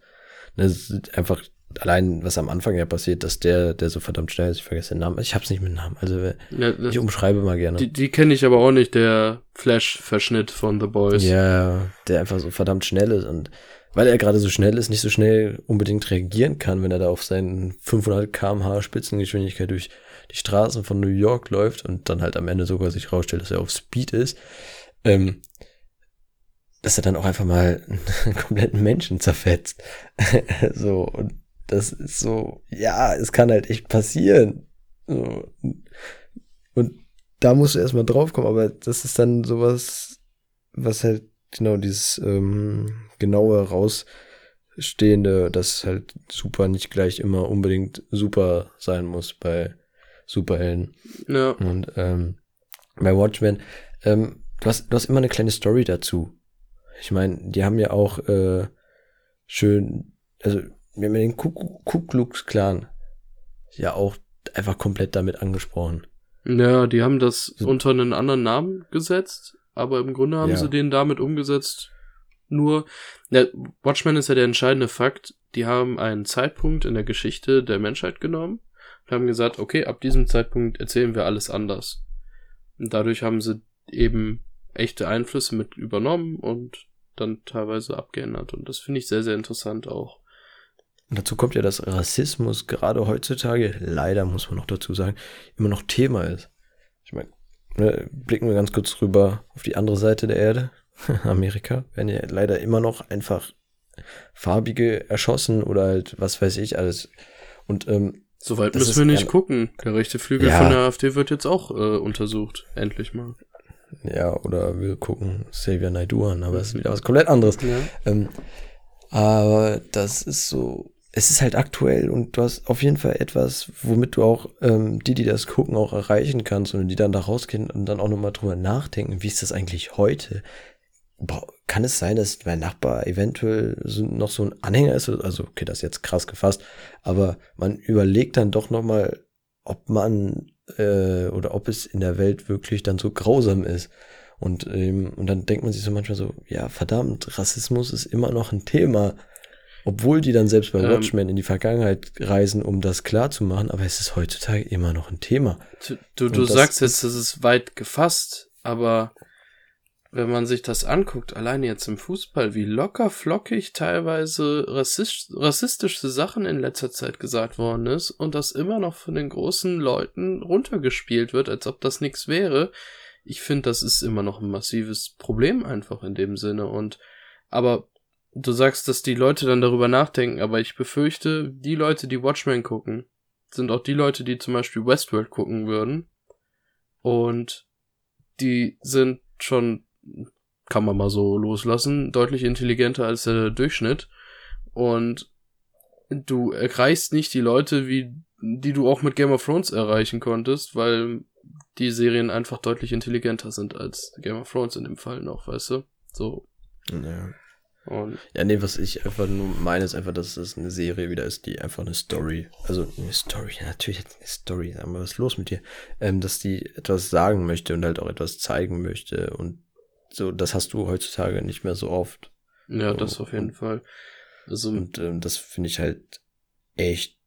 Das ist einfach allein, was am Anfang ja passiert, dass der, der so verdammt schnell ist, ich vergesse den Namen, ich hab's nicht mit Namen, also ja, ich umschreibe mal gerne. Die, die kenne ich aber auch nicht, der Flash-Verschnitt von The Boys. Ja, der einfach so verdammt schnell ist und weil er gerade so schnell ist, nicht so schnell unbedingt reagieren kann, wenn er da auf seinen 500 kmh Spitzengeschwindigkeit durch die Straßen von New York läuft und dann halt am Ende sogar sich rausstellt, dass er auf Speed ist, ähm, dass er dann auch einfach mal einen kompletten Menschen zerfetzt. so, und das ist so, ja, es kann halt echt passieren. So. Und da musst du erstmal drauf kommen, aber das ist dann sowas, was halt genau dieses ähm, genaue rausstehende, dass halt super nicht gleich immer unbedingt super sein muss bei Superhelden. Ja. Und ähm, bei Watchmen, ähm, du, hast, du hast immer eine kleine Story dazu. Ich meine, die haben ja auch äh, schön, also wir haben den Ku Klux Klan ja auch einfach komplett damit angesprochen. Ja, die haben das unter einen anderen Namen gesetzt, aber im Grunde haben ja. sie den damit umgesetzt. Nur, ja, Watchmen ist ja der entscheidende Fakt. Die haben einen Zeitpunkt in der Geschichte der Menschheit genommen und haben gesagt, okay, ab diesem Zeitpunkt erzählen wir alles anders. Und dadurch haben sie eben echte Einflüsse mit übernommen und dann teilweise abgeändert. Und das finde ich sehr, sehr interessant auch. Und dazu kommt ja, dass Rassismus gerade heutzutage, leider muss man noch dazu sagen, immer noch Thema ist. Ne, blicken wir ganz kurz rüber auf die andere Seite der Erde, Amerika, werden ja leider immer noch einfach Farbige erschossen oder halt, was weiß ich, alles. Und ähm, Soweit müssen wir nicht gucken. Der rechte Flügel ja. von der AfD wird jetzt auch äh, untersucht. Endlich mal. Ja, oder wir gucken Xavier Naidoo an, aber es ist wieder was komplett anderes. Ja. Ähm, aber das ist so, es ist halt aktuell und du hast auf jeden Fall etwas, womit du auch ähm, die, die das gucken, auch erreichen kannst und die dann da rausgehen und dann auch nochmal drüber nachdenken, wie ist das eigentlich heute? Kann es sein, dass mein Nachbar eventuell so, noch so ein Anhänger ist? Also, okay, das ist jetzt krass gefasst, aber man überlegt dann doch nochmal, ob man äh, oder ob es in der Welt wirklich dann so grausam ist. Und, ähm, und dann denkt man sich so manchmal so, ja, verdammt, Rassismus ist immer noch ein Thema. Obwohl die dann selbst bei Ähm. Watchmen in die Vergangenheit reisen, um das klar zu machen, aber es ist heutzutage immer noch ein Thema. Du, du, du sagst jetzt, das ist weit gefasst, aber wenn man sich das anguckt, alleine jetzt im Fußball, wie locker flockig teilweise rassist, rassistische Sachen in letzter Zeit gesagt worden ist und das immer noch von den großen Leuten runtergespielt wird, als ob das nichts wäre. Ich finde, das ist immer noch ein massives Problem einfach in dem Sinne und aber du sagst, dass die Leute dann darüber nachdenken, aber ich befürchte, die Leute, die Watchmen gucken, sind auch die Leute, die zum Beispiel Westworld gucken würden. Und die sind schon, kann man mal so loslassen, deutlich intelligenter als der Durchschnitt. Und du erreichst nicht die Leute, wie, die du auch mit Game of Thrones erreichen konntest, weil die Serien einfach deutlich intelligenter sind als Game of Thrones in dem Fall noch, weißt du? So. Ja. Und Ja, nee, was ich einfach nur meine, ist einfach, dass es eine Serie wieder ist, die einfach eine Story, also eine Story, ja, natürlich jetzt eine Story, mal, was ist los mit dir? Ähm, dass die etwas sagen möchte und halt auch etwas zeigen möchte und so, das hast du heutzutage nicht mehr so oft. ja, So, das auf jeden und- Fall. Also, Und ähm, das finde ich halt echt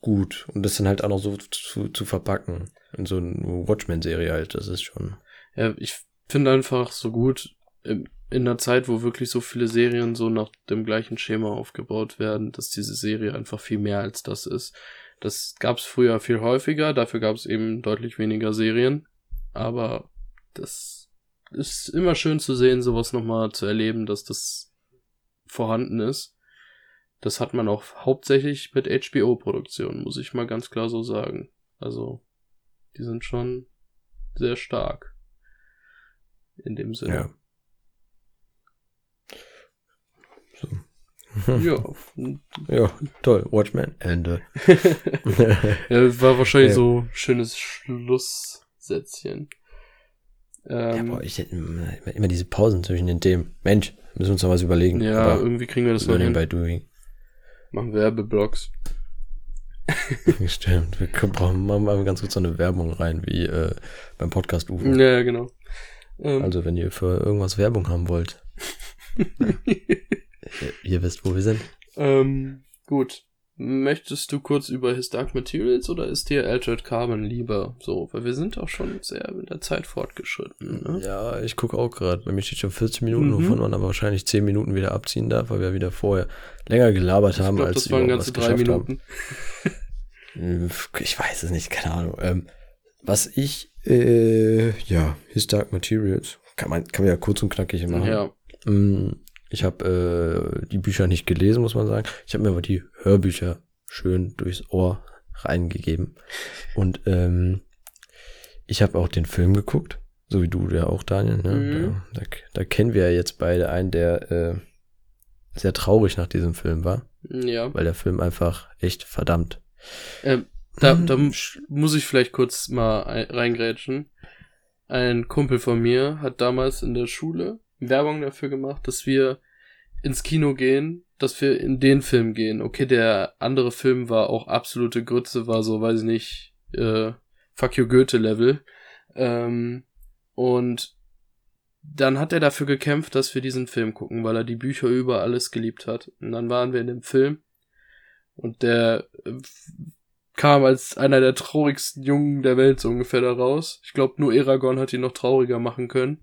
gut. Und das dann halt auch noch so zu, zu verpacken. In so eine Watchmen-Serie halt, das ist schon. Ja, ich finde einfach so gut, im- in einer Zeit, wo wirklich so viele Serien so nach dem gleichen Schema aufgebaut werden, dass diese Serie einfach viel mehr als das ist. Das gab es früher viel häufiger, dafür gab es eben deutlich weniger Serien, aber das ist immer schön zu sehen, sowas nochmal zu erleben, dass das vorhanden ist. Das hat man auch hauptsächlich mit HBO-Produktionen, muss ich mal ganz klar so sagen. Also, die sind schon sehr stark. In dem Sinne. So. Ja. Ja, toll. Watchmen, Ende. ja. War wahrscheinlich Ja. so schönes Schlusssätzchen. ja, Ähm, boah, ich hätte immer, immer diese Pausen zwischen den Themen. Mensch, müssen wir uns noch was überlegen. ja, Aber irgendwie kriegen wir das learning by doing. Machen Werbeblocks. Stimmt. Wir brauchen machen mal ganz kurz so eine Werbung rein, wie äh, beim Podcast UFO. Ja, genau. Ähm, Also, wenn ihr für irgendwas Werbung haben wollt, ihr, ihr wisst, wo wir sind. ähm, gut. Möchtest du kurz über His Dark Materials oder ist dir Altered Carbon lieber? So, weil wir sind auch schon sehr mit der Zeit fortgeschritten. Ne? Ja, ich gucke auch gerade. Bei mir steht schon 40 Minuten, Mhm. wovon man aber wahrscheinlich 10 Minuten wieder abziehen darf, weil wir wieder vorher länger gelabert Ich haben, glaube, als das waren ganze drei Minuten. haben. Ich weiß es nicht, keine Ahnung. Ähm, was ich, äh, ja, His Dark Materials, kann man, kann man ja kurz und knackig machen. Ja. Mm, Ich habe äh, die Bücher nicht gelesen, muss man sagen. Ich habe mir aber die Hörbücher schön durchs Ohr reingegeben. Und ähm, ich habe auch den Film geguckt, so wie du ja auch, Daniel. Ne? Mhm. Da, da, da kennen wir ja jetzt beide einen, der äh, sehr traurig nach diesem Film war, Ja. weil der Film einfach echt verdammt. Ähm, da, Mhm. da mu- muss ich vielleicht kurz mal ein- reingrätschen. Ein Kumpel von mir hat damals in der Schule Werbung dafür gemacht, dass wir ins Kino gehen, dass wir in den Film gehen. Okay, der andere Film war auch absolute Grütze, war so, weiß ich nicht, äh, Fuck you Goethe-Level. Ähm, und dann hat er dafür gekämpft, dass wir diesen Film gucken, weil er die Bücher über alles geliebt hat. Und dann waren wir in dem Film und der äh, kam als einer der traurigsten Jungen der Welt so ungefähr da raus. Ich glaube, nur Eragon hat ihn noch trauriger machen können.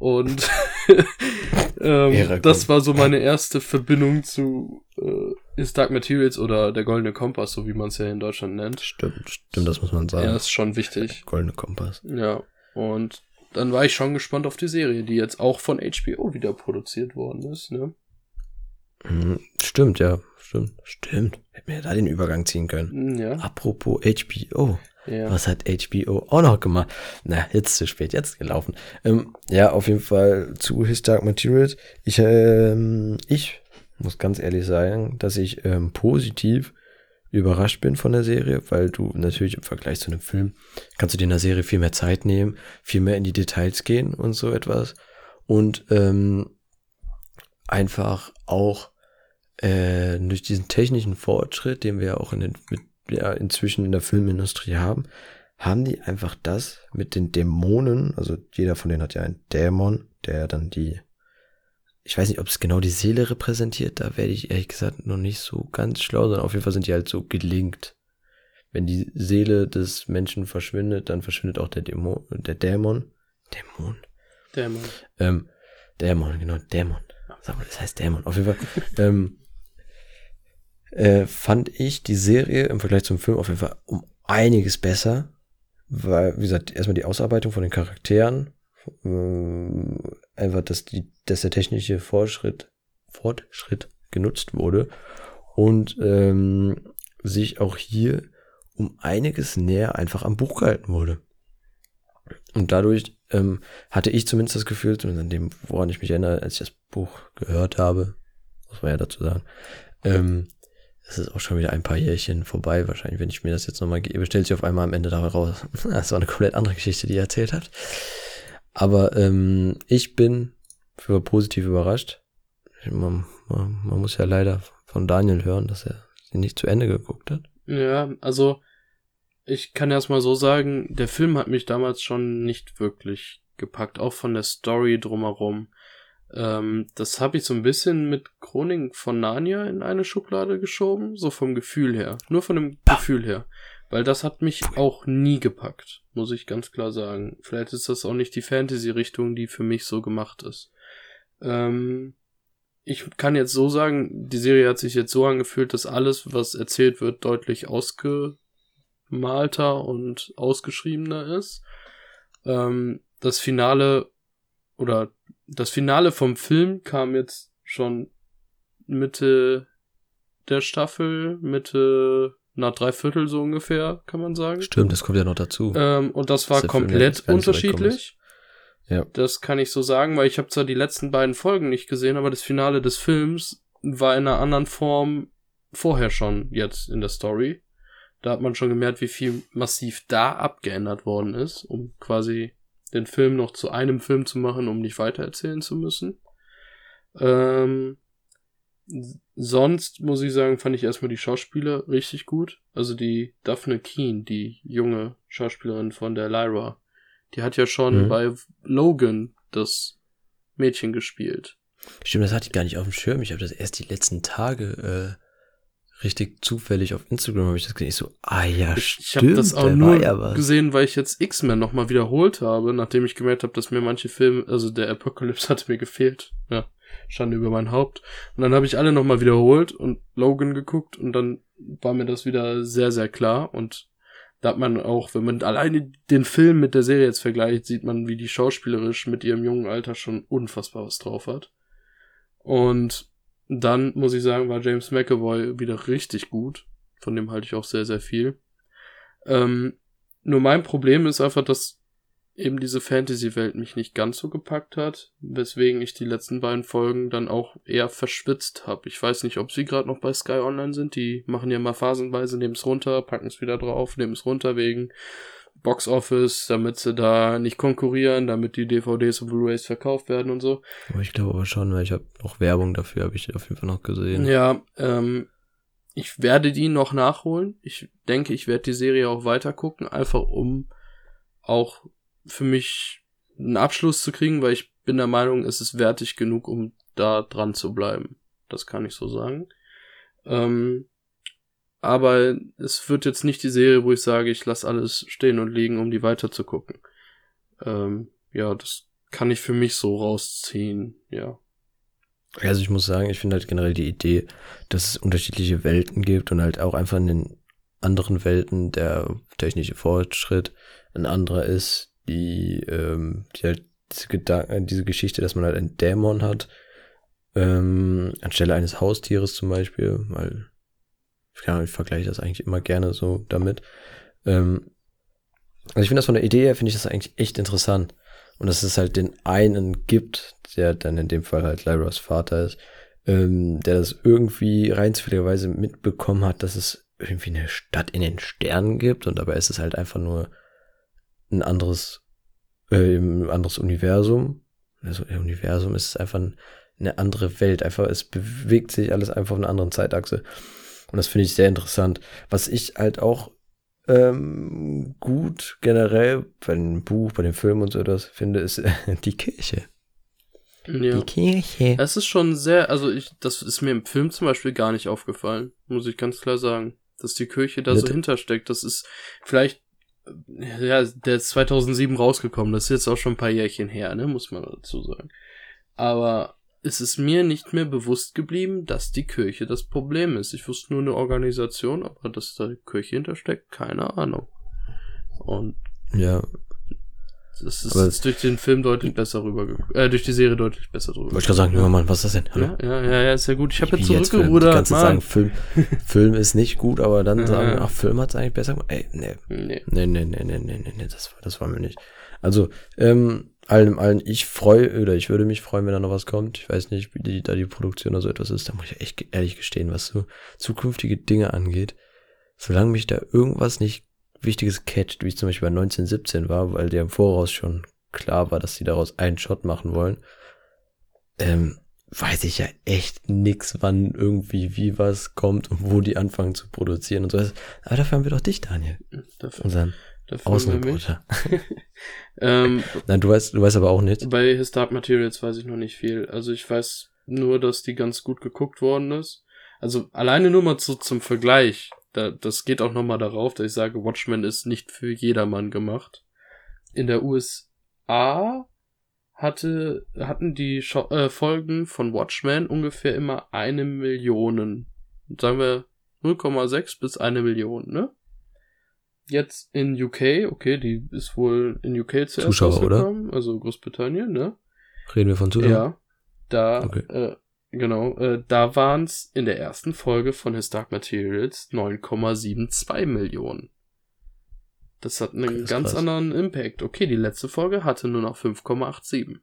Und ähm, das war so meine erste Verbindung zu äh, Is Dark Materials oder der Goldene Kompass, so wie man es ja in Deutschland nennt. Stimmt, stimmt, das muss man sagen. Ja, ist schon wichtig. Goldene Kompass. Ja, und dann war ich schon gespannt auf die Serie, die jetzt auch von HBO wieder produziert worden ist, ne? Mhm, Stimmt, ja, stimmt, stimmt. Hätten wir da den Übergang ziehen können. Ja. Apropos HBO. Ja. Was hat HBO auch noch gemacht? Na, jetzt zu spät, jetzt gelaufen. Ähm, ja, auf jeden Fall zu His Dark Materials. Ich, ähm, ich muss ganz ehrlich sagen, dass ich ähm, positiv überrascht bin von der Serie, weil du natürlich im Vergleich zu einem Film kannst du dir in der Serie viel mehr Zeit nehmen, viel mehr in die Details gehen und so etwas. Und ähm, einfach auch äh, durch diesen technischen Fortschritt, den wir ja auch in den, mit, ja, inzwischen in der Filmindustrie haben, haben die einfach das mit den Dämonen, also jeder von denen hat ja einen Dämon, der dann die, ich weiß nicht, ob es genau die Seele repräsentiert, da werde ich ehrlich gesagt noch nicht so ganz schlau, sondern auf jeden Fall sind die halt so gelinkt. Wenn die Seele des Menschen verschwindet, dann verschwindet auch der Dämon, der Dämon, Dämon, Dämon, ähm, Dämon, genau, Dämon. Sag mal, das heißt Dämon. Auf jeden Fall. ähm, äh, fand ich die Serie im Vergleich zum Film auf jeden Fall um einiges besser. Weil, wie gesagt, erstmal die Ausarbeitung von den Charakteren, äh, einfach, dass, die, dass der technische Fortschritt, Fortschritt genutzt wurde und ähm, sich auch hier um einiges näher einfach am Buch gehalten wurde. Und dadurch ähm, hatte ich zumindest das Gefühl, zumindest an dem, woran ich mich erinnere, als ich das Buch gehört habe, muss man ja dazu sagen, ähm, es ist auch schon wieder ein paar Jährchen vorbei, wahrscheinlich, wenn ich mir das jetzt nochmal gebe, stellt sich auf einmal am Ende dabei raus. Das war eine komplett andere Geschichte, die ihr erzählt habt. Aber ähm, ich bin für positiv überrascht. Man, man, man muss ja leider von Daniel hören, dass er sie nicht zu Ende geguckt hat. Ja, also ich kann erstmal so sagen, der Film hat mich damals schon nicht wirklich gepackt, auch von der Story drumherum. Ähm, das habe ich so ein bisschen mit Chronik von Narnia in eine Schublade geschoben, so vom Gefühl her. Nur von dem Pah. Gefühl her. Weil das hat mich auch nie gepackt, muss ich ganz klar sagen. Vielleicht ist das auch nicht die Fantasy-Richtung, die für mich so gemacht ist. Ähm, ich kann jetzt so sagen, die Serie hat sich jetzt so angefühlt, dass alles, was erzählt wird, deutlich ausgemalter und ausgeschriebener ist. Ähm, das Finale oder das Finale vom Film kam jetzt schon Mitte der Staffel, Mitte, na, drei Viertel so ungefähr, kann man sagen. Stimmt, das kommt ja noch dazu. Ähm, und das war komplett unterschiedlich. Ja. Das kann ich so sagen, weil ich habe zwar die letzten beiden Folgen nicht gesehen, aber das Finale des Films war in einer anderen Form vorher schon jetzt in der Story. Da hat man schon gemerkt, wie viel massiv da abgeändert worden ist, um quasi den Film noch zu einem Film zu machen, um nicht weitererzählen zu müssen. Ähm, sonst muss ich sagen, fand ich erstmal die Schauspieler richtig gut. Also die Daphne Keen, die junge Schauspielerin von der Lyra, die hat ja schon mhm. bei Logan das Mädchen gespielt. Stimmt, das hatte ich gar nicht auf dem Schirm. Ich habe das erst die letzten Tage äh, richtig zufällig auf Instagram habe ich das gesehen. Ich so, ah ja, ich, stimmt. Ich habe das auch nur ja gesehen, weil ich jetzt X-Men nochmal wiederholt habe, nachdem ich gemerkt habe, dass mir manche Filme, also der Apocalypse hatte mir gefehlt. Ja, stand über mein Haupt. Und dann habe ich alle nochmal wiederholt und Logan geguckt und dann war mir das wieder sehr, sehr klar. Und da hat man auch, wenn man alleine den Film mit der Serie jetzt vergleicht, sieht man, wie die schauspielerisch mit ihrem jungen Alter schon unfassbar was drauf hat. Und dann muss ich sagen, war James McAvoy wieder richtig gut. Von dem halte ich auch sehr, sehr viel. Ähm, nur mein Problem ist einfach, dass eben diese Fantasy-Welt mich nicht ganz so gepackt hat, weswegen ich die letzten beiden Folgen dann auch eher verschwitzt habe. Ich weiß nicht, ob sie gerade noch bei Sky Online sind. Die machen ja mal phasenweise, nehmen es runter, packen es wieder drauf, nehmen es runter wegen Box Office, damit sie da nicht konkurrieren, damit die DVDs und Blu-rays verkauft werden und so. Aber ich glaube aber schon, weil ich habe noch Werbung dafür, habe ich auf jeden Fall noch gesehen. Ja, ähm, ich werde die noch nachholen. Ich denke, ich werde die Serie auch weiter gucken, einfach um auch für mich einen Abschluss zu kriegen, weil ich bin der Meinung, es ist wertig genug, um da dran zu bleiben. Das kann ich so sagen. Ähm, aber es wird jetzt nicht die Serie, wo ich sage, ich lasse alles stehen und liegen, um die weiter zu gucken. Ähm, ja, das kann ich für mich so rausziehen, ja. Also ich muss sagen, ich finde halt generell die Idee, dass es unterschiedliche Welten gibt und halt auch einfach in den anderen Welten der technische Fortschritt ein anderer ist, die, ähm, die halt diese, Gedanken, diese Geschichte, dass man halt einen Dämon hat, ähm, anstelle eines Haustieres zum Beispiel, weil ja, ich vergleiche das eigentlich immer gerne so damit. Ähm, Also ich finde das von der Idee her, finde ich das eigentlich echt interessant. Und dass es halt den einen gibt, der dann in dem Fall halt Lyras Vater ist, ähm, der das irgendwie rein zufälligerweise mitbekommen hat, dass es irgendwie eine Stadt in den Sternen gibt und dabei ist es halt einfach nur ein anderes, äh, ein anderes Universum. Also im Universum ist es einfach eine andere Welt. Einfach, es bewegt sich alles einfach auf einer anderen Zeitachse. Und das finde ich sehr interessant. Was ich halt auch ähm, gut generell bei dem Buch, bei dem Film und so etwas finde, ist äh, die Kirche. Ja. Die Kirche. Es ist schon sehr, also ich, das ist mir im Film zum Beispiel gar nicht aufgefallen, muss ich ganz klar sagen, dass die Kirche da Ja, so hintersteckt. Das ist vielleicht, ja, der ist 2007 rausgekommen, das ist jetzt auch schon ein paar Jährchen her, ne, muss man dazu sagen. Aber es ist mir nicht mehr bewusst geblieben, dass die Kirche das Problem ist. Ich wusste nur eine Organisation, aber dass da die Kirche hintersteckt, keine Ahnung. Und Ja, das ist Aber- jetzt durch den Film deutlich besser rübergekommen, äh, durch die Serie deutlich besser drüber. wollte ich gerade sagen, junger Mann, was ist das denn? Hallo? Ja, ja, ja, ja, ist ja gut. Ich habe jetzt Film? Du zurückgerudert, kannst jetzt sagen, Film, Film ist nicht gut, aber dann Ja. sagen, ach, Film hat es eigentlich besser gemacht. Ey, nee, Nee. nee, nee, nee, nee, nee, nee, nee, das, das wollen wir nicht. Also, ähm, allen im allen, ich freue, oder ich würde mich freuen, wenn da noch was kommt. Ich weiß nicht, wie die, da die Produktion oder so etwas ist. Da muss ich echt ehrlich gestehen, was so zukünftige Dinge angeht. Solange mich da irgendwas nicht Wichtiges catcht, wie es zum Beispiel bei 1917 war, weil der im Voraus schon klar war, dass sie daraus einen Shot machen wollen, ähm, weiß ich ja echt nix, wann irgendwie wie was kommt und wo die anfangen zu produzieren und so. Aber dafür haben wir doch dich, Daniel, Dafür, unseren dafür. Außenreporter. Ähm, Nein, du weißt, du weißt aber auch nicht. bei His Dark Materials weiß ich noch nicht viel. Also ich weiß nur, dass die ganz gut geguckt worden ist. Also alleine nur mal zu, zum Vergleich. Da, das geht auch nochmal darauf, dass ich sage, Watchmen ist nicht für jedermann gemacht. In der USA hatte, hatten die Scho äh, Folgen von Watchmen ungefähr immer eine Million. Sagen wir 0,6 bis eine Million, ne? Jetzt in UK, okay, die ist wohl in UK zuerst Zuschauer, oder? also Großbritannien, ne? Reden wir von Zuschauern? Ja, da, Okay. äh, genau, äh, da waren es in der ersten Folge von His Dark Materials 9,72 Millionen. Das hat einen Okay, ganz krass. anderen Impact. Okay, die letzte Folge hatte nur noch 5,87.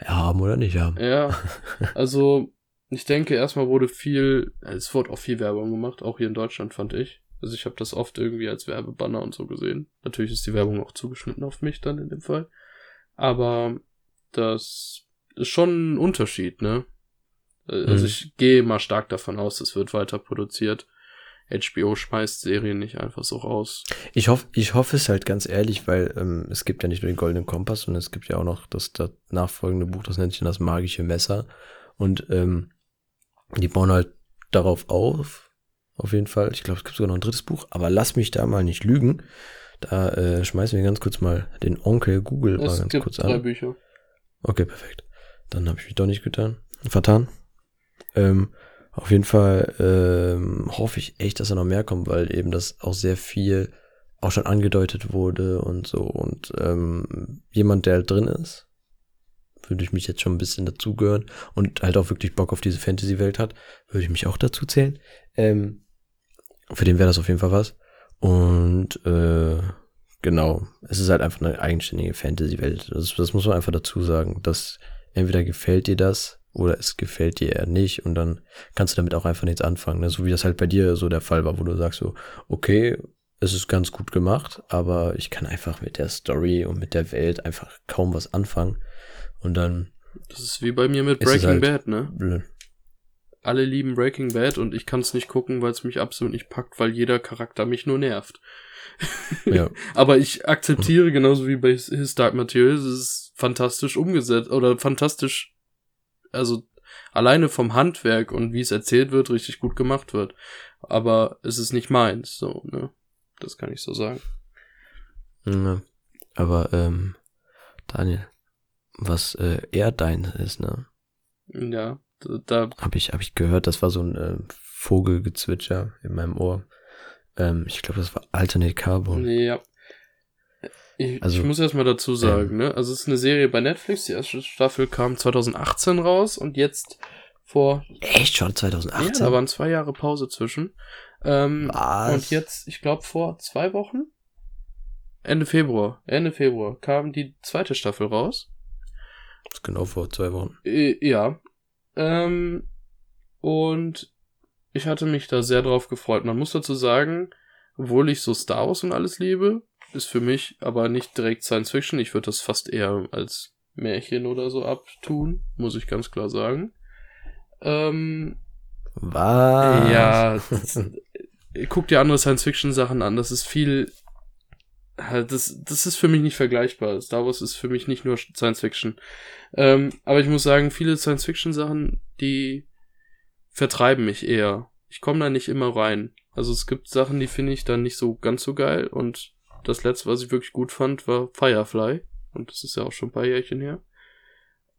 Ja, haben oder nicht haben. Ja, also ich denke, erstmal wurde viel, es wurde auch viel Werbung gemacht, auch hier in Deutschland fand ich. Also ich habe das oft irgendwie als Werbebanner und so gesehen. Natürlich ist die Werbung auch zugeschnitten auf mich dann in dem Fall. Aber das ist schon ein Unterschied, ne? Äh, Also Mhm. ich gehe mal stark davon aus, es wird weiter produziert. HBO schmeißt Serien nicht einfach so raus. Ich hoffe, ich hoffe es halt ganz ehrlich, weil ähm, es gibt ja nicht nur den Goldenen Kompass, sondern es gibt ja auch noch das, das nachfolgende Buch, das nennt sich das magische Messer. Und ähm, die bauen halt darauf auf, auf jeden Fall. Ich glaube, es gibt sogar noch ein drittes Buch, aber lass mich da mal nicht lügen. Da äh, schmeißen wir ganz kurz mal den Onkel Google mal Es ganz gibt kurz drei an. Bücher. Okay, perfekt. Dann habe ich mich doch nicht getan. Vertan. Ähm, auf jeden Fall ähm, hoffe ich echt, dass da noch mehr kommt, weil eben das auch sehr viel auch schon angedeutet wurde und so. Und ähm, jemand, der halt drin ist, würde ich mich jetzt schon ein bisschen dazugehören und halt auch wirklich Bock auf diese Fantasy-Welt hat, würde ich mich auch dazu zählen. Ähm, für den wäre das auf jeden Fall was. Und äh, genau, es ist halt einfach eine eigenständige Fantasy-Welt. Das, das muss man einfach dazu sagen, dass entweder gefällt dir das oder es gefällt dir eher nicht und dann kannst du damit auch einfach nichts anfangen. Ne? So wie das halt bei dir so der Fall war, wo du sagst so, okay, es ist ganz gut gemacht, aber ich kann einfach mit der Story und mit der Welt einfach kaum was anfangen. Und dann, Das ist wie bei mir mit Breaking halt- Bad, ne? blö, alle lieben Breaking Bad und ich kann es nicht gucken, weil es mich absolut nicht packt, weil jeder Charakter mich nur nervt. ja, Aber ich akzeptiere genauso wie bei His Dark Materials, es ist fantastisch umgesetzt oder fantastisch, also alleine vom Handwerk und wie es erzählt wird, richtig gut gemacht wird. Aber es ist nicht meins, so, ne? Das kann ich so sagen. ja. aber ähm, Daniel, was äh, eher dein ist, ne? Ja, da, Habe ich, hab ich gehört, das war so ein äh, Vogelgezwitscher in meinem Ohr. Ähm, ich glaube, das war Alternate Carbon. Ja. Ich, Also, ich muss erst mal dazu sagen, ne? Also es ist eine Serie bei Netflix, die erste Staffel kam 2018 raus und jetzt vor, Echt schon ja, 2018? da waren zwei Jahre Pause zwischen. Ähm, Was? und jetzt, ich glaube vor zwei Wochen Ende Februar. Ende Februar kam die zweite Staffel raus. Das ist genau vor zwei Wochen. Äh, ja. Ähm, und ich hatte mich da sehr drauf gefreut. Man muss dazu sagen, obwohl ich so Star Wars und alles liebe, ist für mich aber nicht direkt Science Fiction. Ich würde das fast eher als Märchen oder so abtun, muss ich ganz klar sagen. Ähm, Was? ja, guck dir andere Science Fiction Sachen an. Das ist viel, das, das ist für mich nicht vergleichbar. Star Wars ist für mich nicht nur Science Fiction. Ähm, aber ich muss sagen, viele Science Fiction Sachen, die vertreiben mich eher. Ich komme da nicht immer rein. Also es gibt Sachen, die finde ich dann nicht so ganz so geil und das letzte, was ich wirklich gut fand, war Firefly. Und das ist ja auch schon ein paar Jährchen her.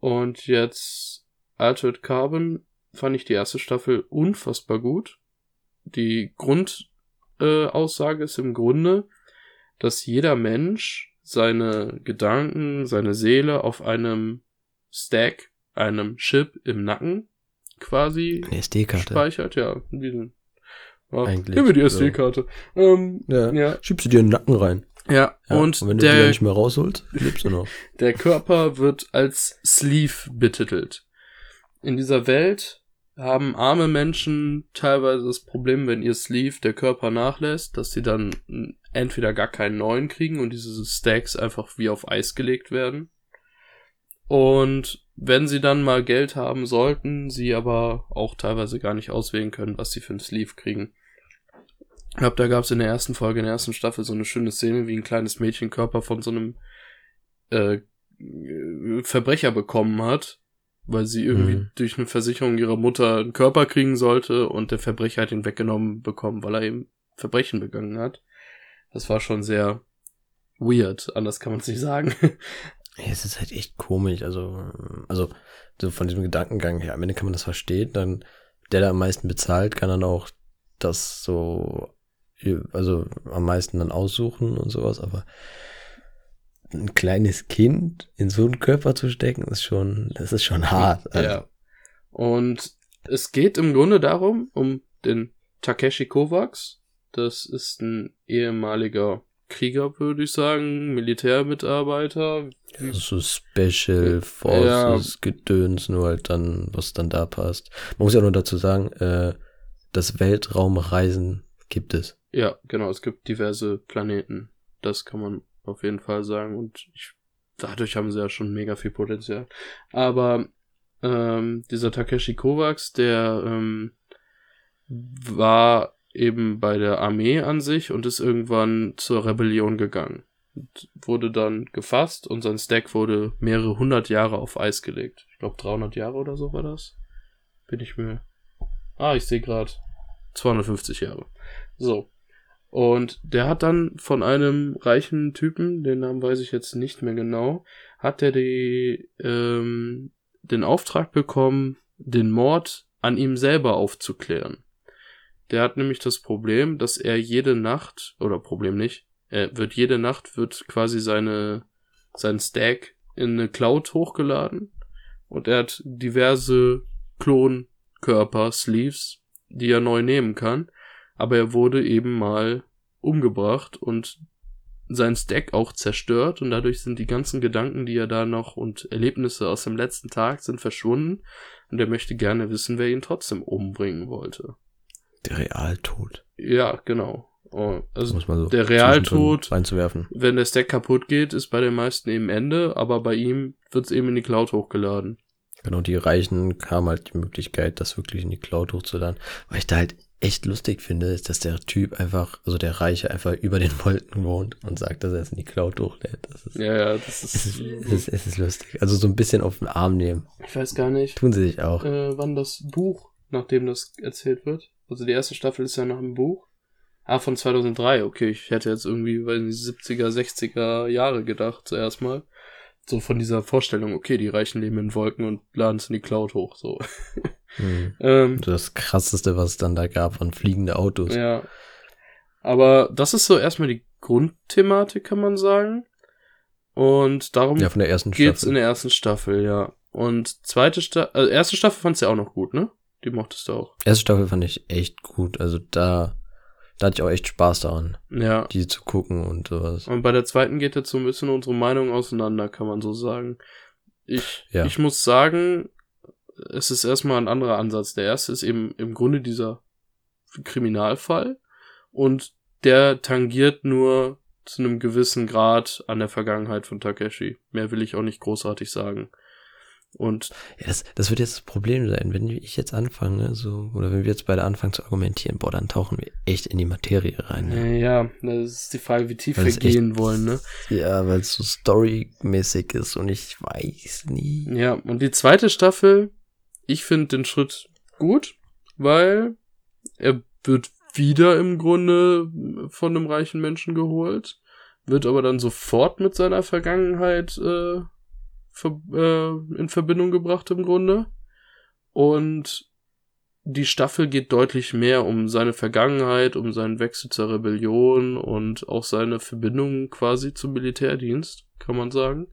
Und jetzt Altered Carbon fand ich die erste Staffel unfassbar gut. Die Grundaussage äh, ist im Grunde, dass jeder Mensch seine Gedanken, seine Seele auf einem Stack, einem Chip im Nacken quasi Eine SD-Karte. speichert. Ja, diesen. Ja, Eigentlich, Gib mir die so. SD-Karte. Ähm, Ja. ja. Schiebst du dir in den Nacken rein. Ja, Ja. und, wenn du die ja der, nicht mehr rausholst, lebst du noch. der Körper wird als Sleeve betitelt. In dieser Welt haben arme Menschen teilweise das Problem, wenn ihr Sleeve der Körper nachlässt, dass sie dann entweder gar keinen neuen kriegen und diese Stacks einfach wie auf Eis gelegt werden. Und wenn sie dann mal Geld haben sollten, sie aber auch teilweise gar nicht auswählen können, was sie für ein Sleeve kriegen. Ich glaube, da gab es in der ersten Folge, in der ersten Staffel so eine schöne Szene, wie ein kleines Mädchen Körper von so einem äh, Verbrecher bekommen hat, weil sie irgendwie Mhm. durch eine Versicherung ihrer Mutter einen Körper kriegen sollte und der Verbrecher hat ihn weggenommen bekommen, weil er eben Verbrechen begangen hat. Das war schon sehr weird, anders kann man es nicht sagen. Es ist halt echt komisch. Also, also so von diesem Gedankengang her, am Ende kann man das verstehen, dann der da am meisten bezahlt, kann dann auch das so, also am meisten dann aussuchen und sowas, aber ein kleines Kind in so einen Körper zu stecken, ist schon, das ist schon hart. Also, Ja. Und es geht im Grunde darum, um den Takeshi Kovacs. Das ist ein ehemaliger Krieger, würde ich sagen, Militärmitarbeiter. Ist so Special Forces Gedöns, nur halt dann, was dann da passt. Man muss ja nur dazu sagen, äh, das Weltraumreisen gibt es. Ja, genau, es gibt diverse Planeten. Das kann man auf jeden Fall sagen. Und ich, dadurch haben sie ja schon mega viel Potenzial. Aber ähm, dieser Takeshi Kovacs, der ähm, war eben bei der Armee an sich und ist irgendwann zur Rebellion gegangen. Und wurde dann gefasst und sein Stack wurde mehrere hundert Jahre auf Eis gelegt. Ich glaube 300 Jahre oder so war das. Bin ich mir. Ah, ich sehe gerade 250 Jahre. So. Und der hat dann von einem reichen Typen, den Namen weiß ich jetzt nicht mehr genau, hat er die, ähm, den Auftrag bekommen, den Mord an ihm selber aufzuklären. Der hat nämlich das Problem, dass er jede Nacht, oder Problem nicht, er wird jede Nacht wird quasi seine, sein Stack in eine Cloud hochgeladen und er hat diverse Klonkörper, Sleeves, die er neu nehmen kann aber er wurde eben mal umgebracht und sein Stack auch zerstört und dadurch sind die ganzen Gedanken, die er da noch und Erlebnisse aus dem letzten Tag sind verschwunden und er möchte gerne wissen, wer ihn trotzdem umbringen wollte. Der Realtod. Ja, genau. Oh, also Muss man so der Realtod, wenn der Stack kaputt geht, ist bei den meisten eben Ende, aber bei ihm wird's eben in die Cloud hochgeladen. Genau, die Reichen haben halt die Möglichkeit, das wirklich in die Cloud hochzuladen. Was ich da halt echt lustig finde, ist, dass der Typ einfach, also der Reiche einfach über den Wolken wohnt und sagt, dass er es in die Cloud hochlädt. Das ist, Ja, ja, das es, ist, ist, es, ist, es ist lustig. Also so ein bisschen auf den Arm nehmen. ich weiß gar nicht. Tun sie sich auch. äh, wann das Buch, nachdem das erzählt wird. Also die erste Staffel ist ja nach dem Buch. Ah, von 2003. Okay, ich hätte jetzt irgendwie, weiß nicht, 70er, 60er Jahre gedacht zuerst mal. So von dieser Vorstellung, okay, die Reichen leben in Wolken und laden es in die Cloud hoch, so. Hm. ähm, das krasseste, was es dann da gab von fliegende Autos. ja. Aber das ist so erstmal die Grundthematik, kann man sagen. Und darum Ja, von der ersten geht's in Staffel. der ersten Staffel, ja. Und zweite Staffel, also erste Staffel fandst du ja auch noch gut, ne? Die mochtest du auch. Erste Staffel fand ich echt gut. Also da da hatte ich auch echt Spaß daran, Ja. die zu gucken und sowas. Und bei der zweiten geht jetzt so ein bisschen unsere Meinung auseinander, kann man so sagen. Ich, Ja. ich muss sagen, es ist erstmal ein anderer Ansatz. Der erste ist eben im Grunde dieser Kriminalfall und der tangiert nur zu einem gewissen Grad an der Vergangenheit von Takeshi. Mehr will ich auch nicht großartig sagen. Und Ja, das, das wird jetzt das Problem sein, wenn ich jetzt anfange, so, oder wenn wir jetzt beide anfangen zu argumentieren, boah, dann tauchen wir echt in die Materie rein. Ne? ja, das ist die Frage, wie tief Weil wir es echt- gehen wollen, ne? Ja, weil es so storymäßig ist und ich weiß nie. Ja, und die zweite Staffel, ich finde den Schritt gut, weil er wird wieder im Grunde von einem reichen Menschen geholt, wird aber dann sofort mit seiner Vergangenheit äh, ver äh, in Verbindung gebracht im Grunde. Und die Staffel geht deutlich mehr um seine Vergangenheit, um seinen Wechsel zur Rebellion und auch seine Verbindung quasi zum Militärdienst, kann man sagen.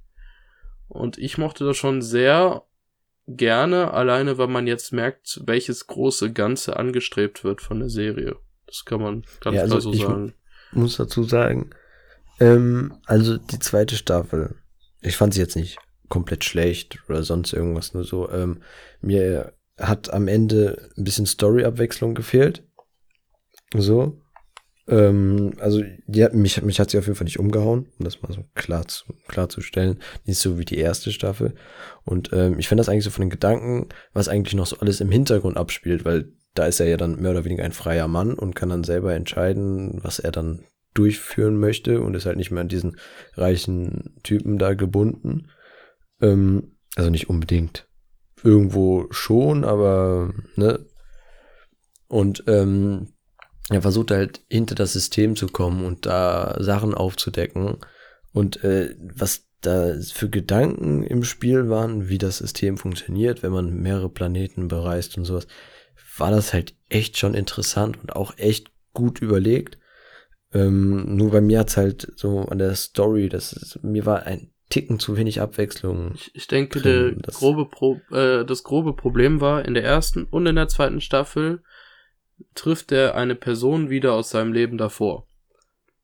Und ich mochte das schon sehr gerne, alleine weil man jetzt merkt, welches große Ganze angestrebt wird von der Serie. Das kann man ganz Ja, also klar so ich- sagen. Muss dazu sagen, ähm, also die zweite Staffel, ich fand sie jetzt nicht komplett schlecht oder sonst irgendwas, nur so, ähm, mir hat am Ende ein bisschen Story-Abwechslung gefehlt. So. Ähm, also die mich, mich hat sie auf jeden Fall nicht umgehauen, um das mal so klar zu, klarzustellen. Nicht so wie die erste Staffel. Und ähm, ich finde das eigentlich so von den Gedanken, was eigentlich noch so alles im Hintergrund abspielt, weil da ist er ja dann mehr oder weniger ein freier Mann und kann dann selber entscheiden, was er dann durchführen möchte und ist halt nicht mehr an diesen reichen Typen da gebunden. Ähm, also nicht unbedingt. Irgendwo schon, aber ne. Und ähm, er versucht halt hinter das System zu kommen und da Sachen aufzudecken. Und äh, was da für Gedanken im Spiel waren, wie das System funktioniert, wenn man mehrere Planeten bereist und sowas, war das halt echt schon interessant und auch echt gut überlegt. Ähm, nur bei mir hat's halt so an der Story, das ist, mir war ein Ticken zu wenig Abwechslung. Ich, ich denke, drin, das- grobe Pro äh, das grobe Problem war, in der ersten und in der zweiten Staffel trifft er eine Person wieder aus seinem Leben davor.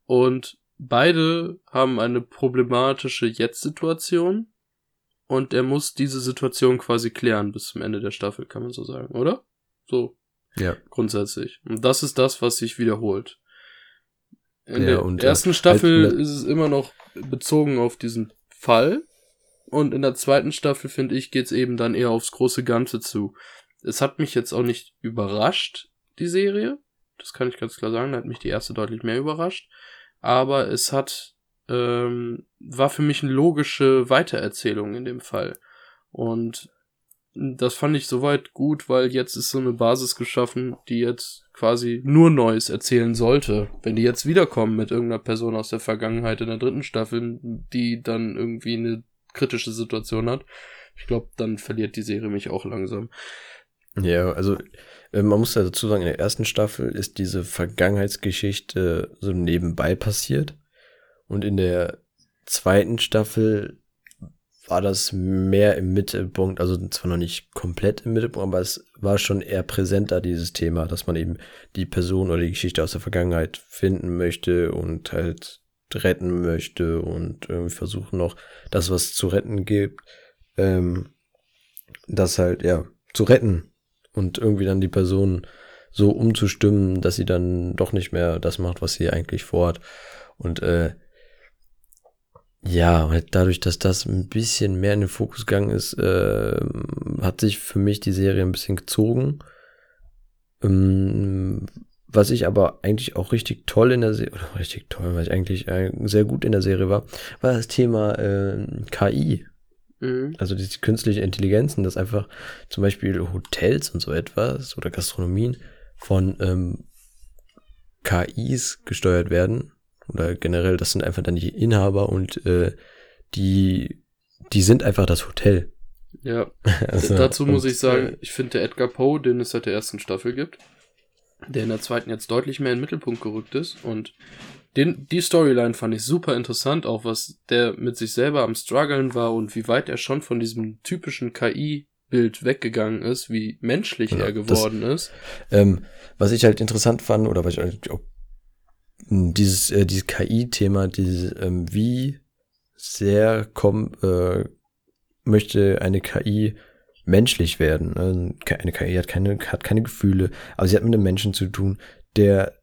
Und beide haben eine problematische Jetzt-Situation und er muss diese Situation quasi klären bis zum Ende der Staffel, kann man so sagen, oder? So Ja. grundsätzlich. Und das ist das, was sich wiederholt. In Ja, der äh, ersten Staffel halt- ist es immer noch bezogen auf diesen Fall. Und in der zweiten Staffel, finde ich, geht's eben dann eher aufs große Ganze zu. Es hat mich jetzt auch nicht überrascht, die Serie. Das kann ich ganz klar sagen. Da hat mich die erste deutlich mehr überrascht. Aber es hat, ähm, war für mich eine logische Weitererzählung in dem Fall. Und das fand ich soweit gut, weil jetzt ist so eine Basis geschaffen, die jetzt quasi nur Neues erzählen sollte. Wenn die jetzt wiederkommen mit irgendeiner Person aus der Vergangenheit in der dritten Staffel, die dann irgendwie eine kritische Situation hat, ich glaube, dann verliert die Serie mich auch langsam. Ja, also äh, man muss ja dazu sagen, in der ersten Staffel ist diese Vergangenheitsgeschichte so nebenbei passiert. Und in der zweiten Staffel war das mehr im Mittelpunkt, also zwar noch nicht komplett im Mittelpunkt, aber es war schon eher präsenter, dieses Thema, dass man eben die Person oder die Geschichte aus der Vergangenheit finden möchte und halt retten möchte und irgendwie versuchen noch das, was zu retten gibt, ähm, das halt, ja, zu retten und irgendwie dann die Person so umzustimmen, dass sie dann doch nicht mehr das macht, was sie eigentlich vorhat. Und äh, ja, halt dadurch, dass das ein bisschen mehr in den Fokus gegangen ist, äh, hat sich für mich die Serie ein bisschen gezogen. Ähm, was ich aber eigentlich auch richtig toll in der Serie, oder richtig toll, was ich eigentlich äh, sehr gut in der Serie war, war das Thema äh, KI. Mhm. Also diese künstliche Intelligenzen, dass einfach zum Beispiel Hotels und so etwas oder Gastronomien von ähm, KIs gesteuert werden. Oder generell, das sind einfach dann die Inhaber und äh, die, die sind einfach das Hotel. Ja, Also, dazu muss ich sagen, ich finde der Edgar Poe, den es seit der ersten Staffel gibt, der in der zweiten jetzt deutlich mehr in den Mittelpunkt gerückt ist und den, die Storyline fand ich super interessant, auch was der mit sich selber am struggeln war und wie weit er schon von diesem typischen KI-Bild weggegangen ist, wie menschlich Ja, er das- geworden ist. Ähm, was ich halt interessant fand oder was ich eigentlich auch dieses, äh, dieses KI-Thema, ähm, wie sehr komm, äh, möchte eine KI menschlich werden. Ne? Eine KI hat keine, hat keine Gefühle, aber sie hat mit einem Menschen zu tun, der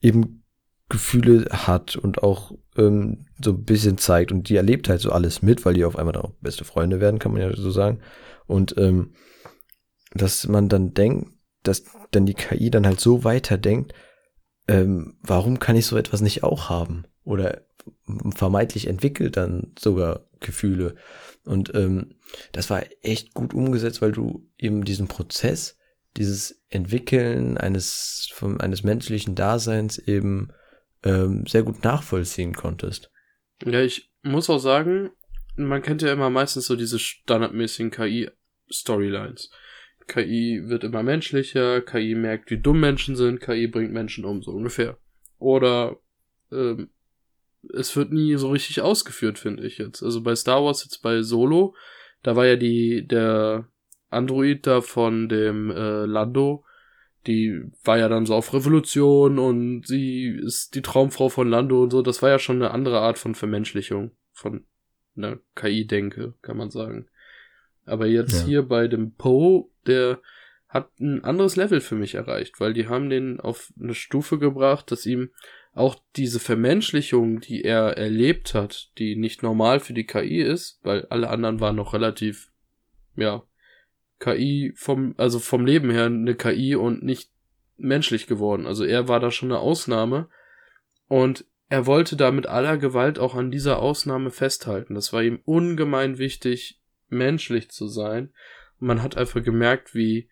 eben Gefühle hat und auch ähm, so ein bisschen zeigt und die erlebt halt so alles mit, weil die auf einmal dann auch beste Freunde werden, kann man ja so sagen. Und ähm, dass man dann denkt, dass dann die KI dann halt so weiterdenkt, ähm, warum kann ich so etwas nicht auch haben? Oder vermeintlich entwickelt dann sogar Gefühle. Und ähm, das war echt gut umgesetzt, weil du eben diesen Prozess, dieses Entwickeln eines, vom, eines menschlichen Daseins eben ähm, sehr gut nachvollziehen konntest. Ja, ich muss auch sagen, man kennt ja immer meistens so diese standardmäßigen KI-Storylines. KI wird immer menschlicher, KI merkt, wie dumm Menschen sind, KI bringt Menschen um, so ungefähr. Oder ähm, es wird nie so richtig ausgeführt, finde ich jetzt. Also bei Star Wars jetzt bei Solo, da war ja die der Android da von dem äh, Lando, die war ja dann so auf Revolution und sie ist die Traumfrau von Lando und so. Das war ja schon eine andere Art von Vermenschlichung von einer KI-Denke, kann man sagen. Aber jetzt ja. hier bei dem Poe, der hat ein anderes Level für mich erreicht, weil die haben den auf eine Stufe gebracht, dass ihm auch diese Vermenschlichung, die er erlebt hat, die nicht normal für die KI ist, weil alle anderen waren noch relativ, ja, KI vom, also vom Leben her eine KI und nicht menschlich geworden. Also er war da schon eine Ausnahme und er wollte da mit aller Gewalt auch an dieser Ausnahme festhalten. Das war ihm ungemein wichtig, menschlich zu sein. Und man hat einfach gemerkt, wie,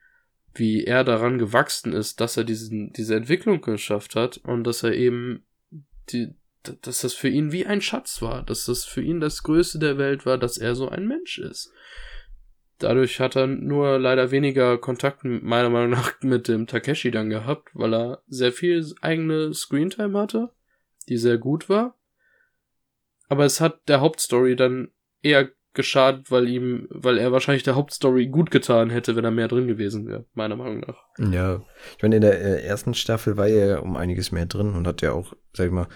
wie er daran gewachsen ist, dass er diesen, diese Entwicklung geschafft hat und dass er eben die, dass das für ihn wie ein Schatz war, dass das für ihn das Größte der Welt war, dass er so ein Mensch ist. Dadurch hat er nur leider weniger Kontakt meiner Meinung nach mit dem Takeshi dann gehabt, weil er sehr viel eigene Screentime hatte, die sehr gut war. Aber es hat der Hauptstory dann eher geschadet, weil ihm, weil er wahrscheinlich der Hauptstory gut getan hätte, wenn er mehr drin gewesen wäre, meiner Meinung nach. Ja, ich meine, in der äh, ersten Staffel war er ja um einiges mehr drin und hat ja auch, sag ich mal,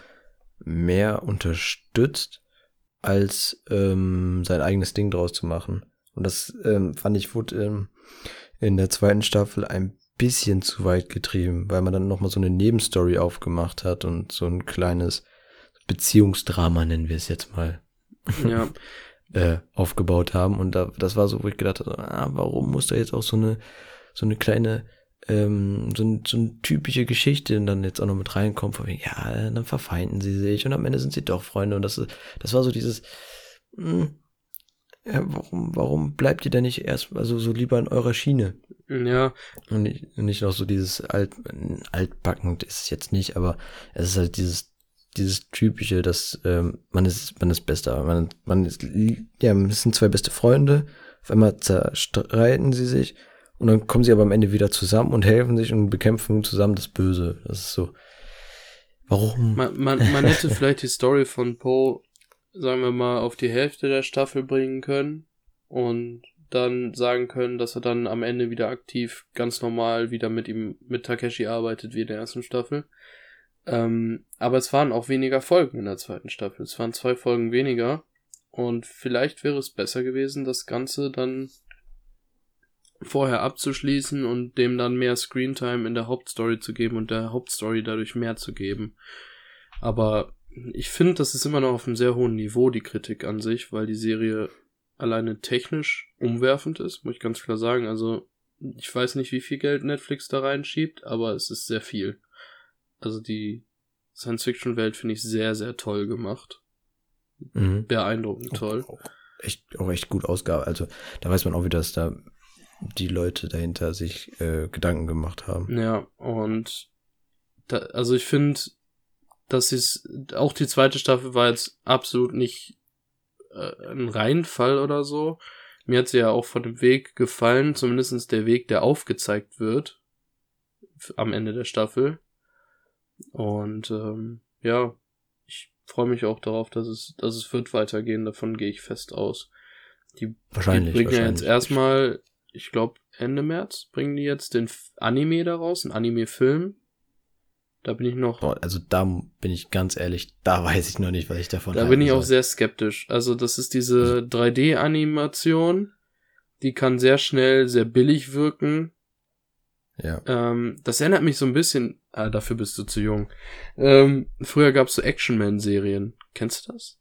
mehr unterstützt, als ähm, sein eigenes Ding draus zu machen. Und das ähm, fand ich wurde ähm, in der zweiten Staffel ein bisschen zu weit getrieben, weil man dann nochmal so eine Nebenstory aufgemacht hat und so ein kleines Beziehungsdrama, nennen wir es jetzt mal. Ja. äh, aufgebaut haben. Und da, das war so, wo ich gedacht habe, ah, warum muss da jetzt auch so eine, so eine kleine, ähm, so, ein, so eine typische Geschichte dann jetzt auch noch mit reinkommen, von wegen, ja, dann verfeinden sie sich und am Ende sind sie doch Freunde. Und das, das war so dieses, mh, hm, ja, warum, warum bleibt ihr denn nicht erst also so lieber in eurer Schiene? Ja. Und nicht, nicht noch so dieses alt, altbackend ist es jetzt nicht, aber es ist halt dieses dieses typische, dass ähm, man ist man ist bester, man man ist ja, es sind zwei beste Freunde, auf einmal zerstreiten sie sich und dann kommen sie aber am Ende wieder zusammen und helfen sich und bekämpfen zusammen das Böse. Das ist so. Warum? Man, man, man hätte vielleicht die Story von Poe, sagen wir mal, auf die Hälfte der Staffel bringen können und dann sagen können, dass er dann am Ende wieder aktiv ganz normal wieder mit ihm, mit Takeshi arbeitet wie in der ersten Staffel. Ähm, aber es waren auch weniger Folgen in der zweiten Staffel. Es waren zwei Folgen weniger. Und vielleicht wäre es besser gewesen, das Ganze dann vorher abzuschließen und dem dann mehr Screentime in der Hauptstory zu geben und der Hauptstory dadurch mehr zu geben. Aber ich finde, das ist immer noch auf einem sehr hohen Niveau, die Kritik an sich, weil die Serie alleine technisch umwerfend ist, muss ich ganz klar sagen. Also, ich weiß nicht, wie viel Geld Netflix da reinschiebt, aber es ist sehr viel. Also die Science-Fiction-Welt finde ich sehr, sehr toll gemacht. Mhm. Beeindruckend toll. Auch, auch, echt, auch echt gut ausgabe. Also da weiß man auch wieder, dass da die Leute dahinter sich äh, Gedanken gemacht haben. Ja, und da, also ich finde, dass es auch die zweite Staffel war jetzt absolut nicht äh, ein Reinfall oder so. Mir hat sie ja auch von dem Weg gefallen, zumindestens der Weg, der aufgezeigt wird am Ende der Staffel. Und ähm, ja, ich freue mich auch darauf, dass es, dass es wird weitergehen. Davon gehe ich fest aus. Die, wahrscheinlich, die bringen ja jetzt erstmal, ich glaube Ende März bringen die jetzt den Anime daraus, ein Anime-Film. Da bin ich noch. Boah, also da bin ich ganz ehrlich, da weiß ich noch nicht, was ich davon Da bin ich auch sehr skeptisch. Also das ist diese 3D-Animation, die kann sehr schnell sehr billig wirken. Ja. Ähm, das erinnert mich so ein bisschen, ah, dafür bist du zu jung. Ähm, früher gab's so Action-Man-Serien. Kennst du das?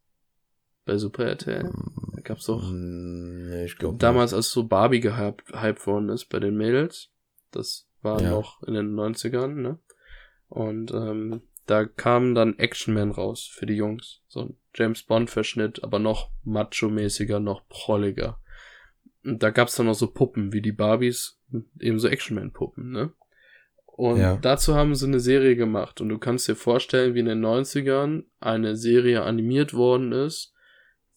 Bei Super RTL. Da gab's doch Mm, Nee, ich glaube damals, als so Barbie gehypt worden ist bei den Mädels. Das war Ja. noch in den 90ern, ne? Und ähm, da kam dann Action Man raus für die Jungs. So ein James Bond-Verschnitt, aber noch macho-mäßiger, noch prolliger. Und da gab's dann noch so Puppen wie die Barbies, eben so Action Man-Puppen, ne? Und Ja. dazu haben sie eine Serie gemacht. Und du kannst dir vorstellen, wie in den 90ern eine Serie animiert worden ist,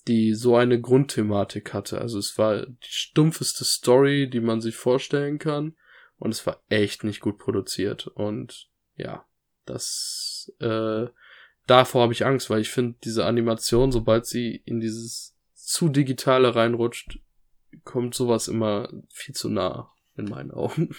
die so eine Grundthematik hatte. Also es war die stumpfeste Story, die man sich vorstellen kann. Und es war echt nicht gut produziert. Und ja, das äh, davor habe ich Angst, weil ich finde, diese Animation, sobald sie in dieses zu digitale reinrutscht, kommt sowas immer viel zu nah in meinen Augen.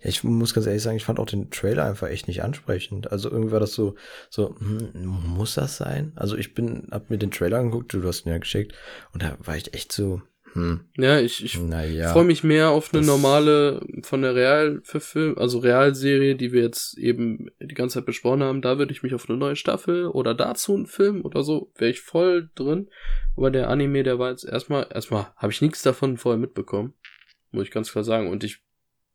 Ja, ich muss ganz ehrlich sagen, ich fand auch den Trailer einfach echt nicht ansprechend. Also irgendwie war das so, so, hm, muss das sein? Also ich bin, hab mir den Trailer angeguckt, du hast ihn ja geschickt, und da war ich echt so, hm, Ja, ich, ich naja. freue mich mehr auf eine normale von der Real verfilm, also Realserie, die wir jetzt eben die ganze Zeit besprochen haben. Da würde ich mich auf eine neue Staffel oder dazu einen Film oder so, wäre ich voll drin. Aber der Anime, der war jetzt erstmal, erstmal habe ich nichts davon vorher mitbekommen. Muss ich ganz klar sagen. Und ich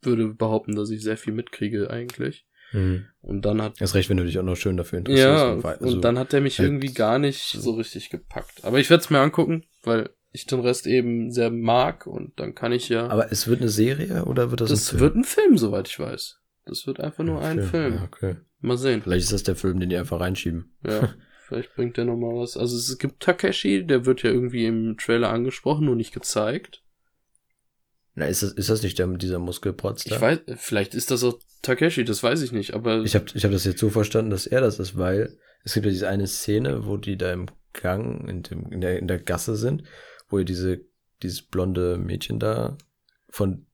würde behaupten, dass ich sehr viel mitkriege eigentlich. Hm. Und dann hat Erst recht, wenn du dich auch noch schön dafür interessierst. ja, also- und dann hat er mich halt- irgendwie gar nicht so richtig gepackt. Aber ich werde es mir angucken, weil ich den Rest eben sehr mag und dann kann ich ja. Aber es wird eine Serie oder wird das, das ein Film? wird ein Film, soweit ich weiß. Das wird einfach nur ein Film. Ja, okay. Mal sehen. Vielleicht ist das der Film, den die einfach reinschieben. Ja, vielleicht bringt der nochmal was. Also es gibt Takeshi, der wird ja irgendwie im Trailer angesprochen, nur nicht gezeigt. Na, ist das, ist das nicht der dieser Muskelprotz da? Ich weiß, vielleicht ist das auch Takeshi, das weiß ich nicht, aber Ich habe ich hab das jetzt so verstanden, dass er das ist, weil es gibt ja diese eine Szene, wo die da im Gang, in, dem, in, der, in der Gasse sind, wo ihr diese, dieses blonde Mädchen da von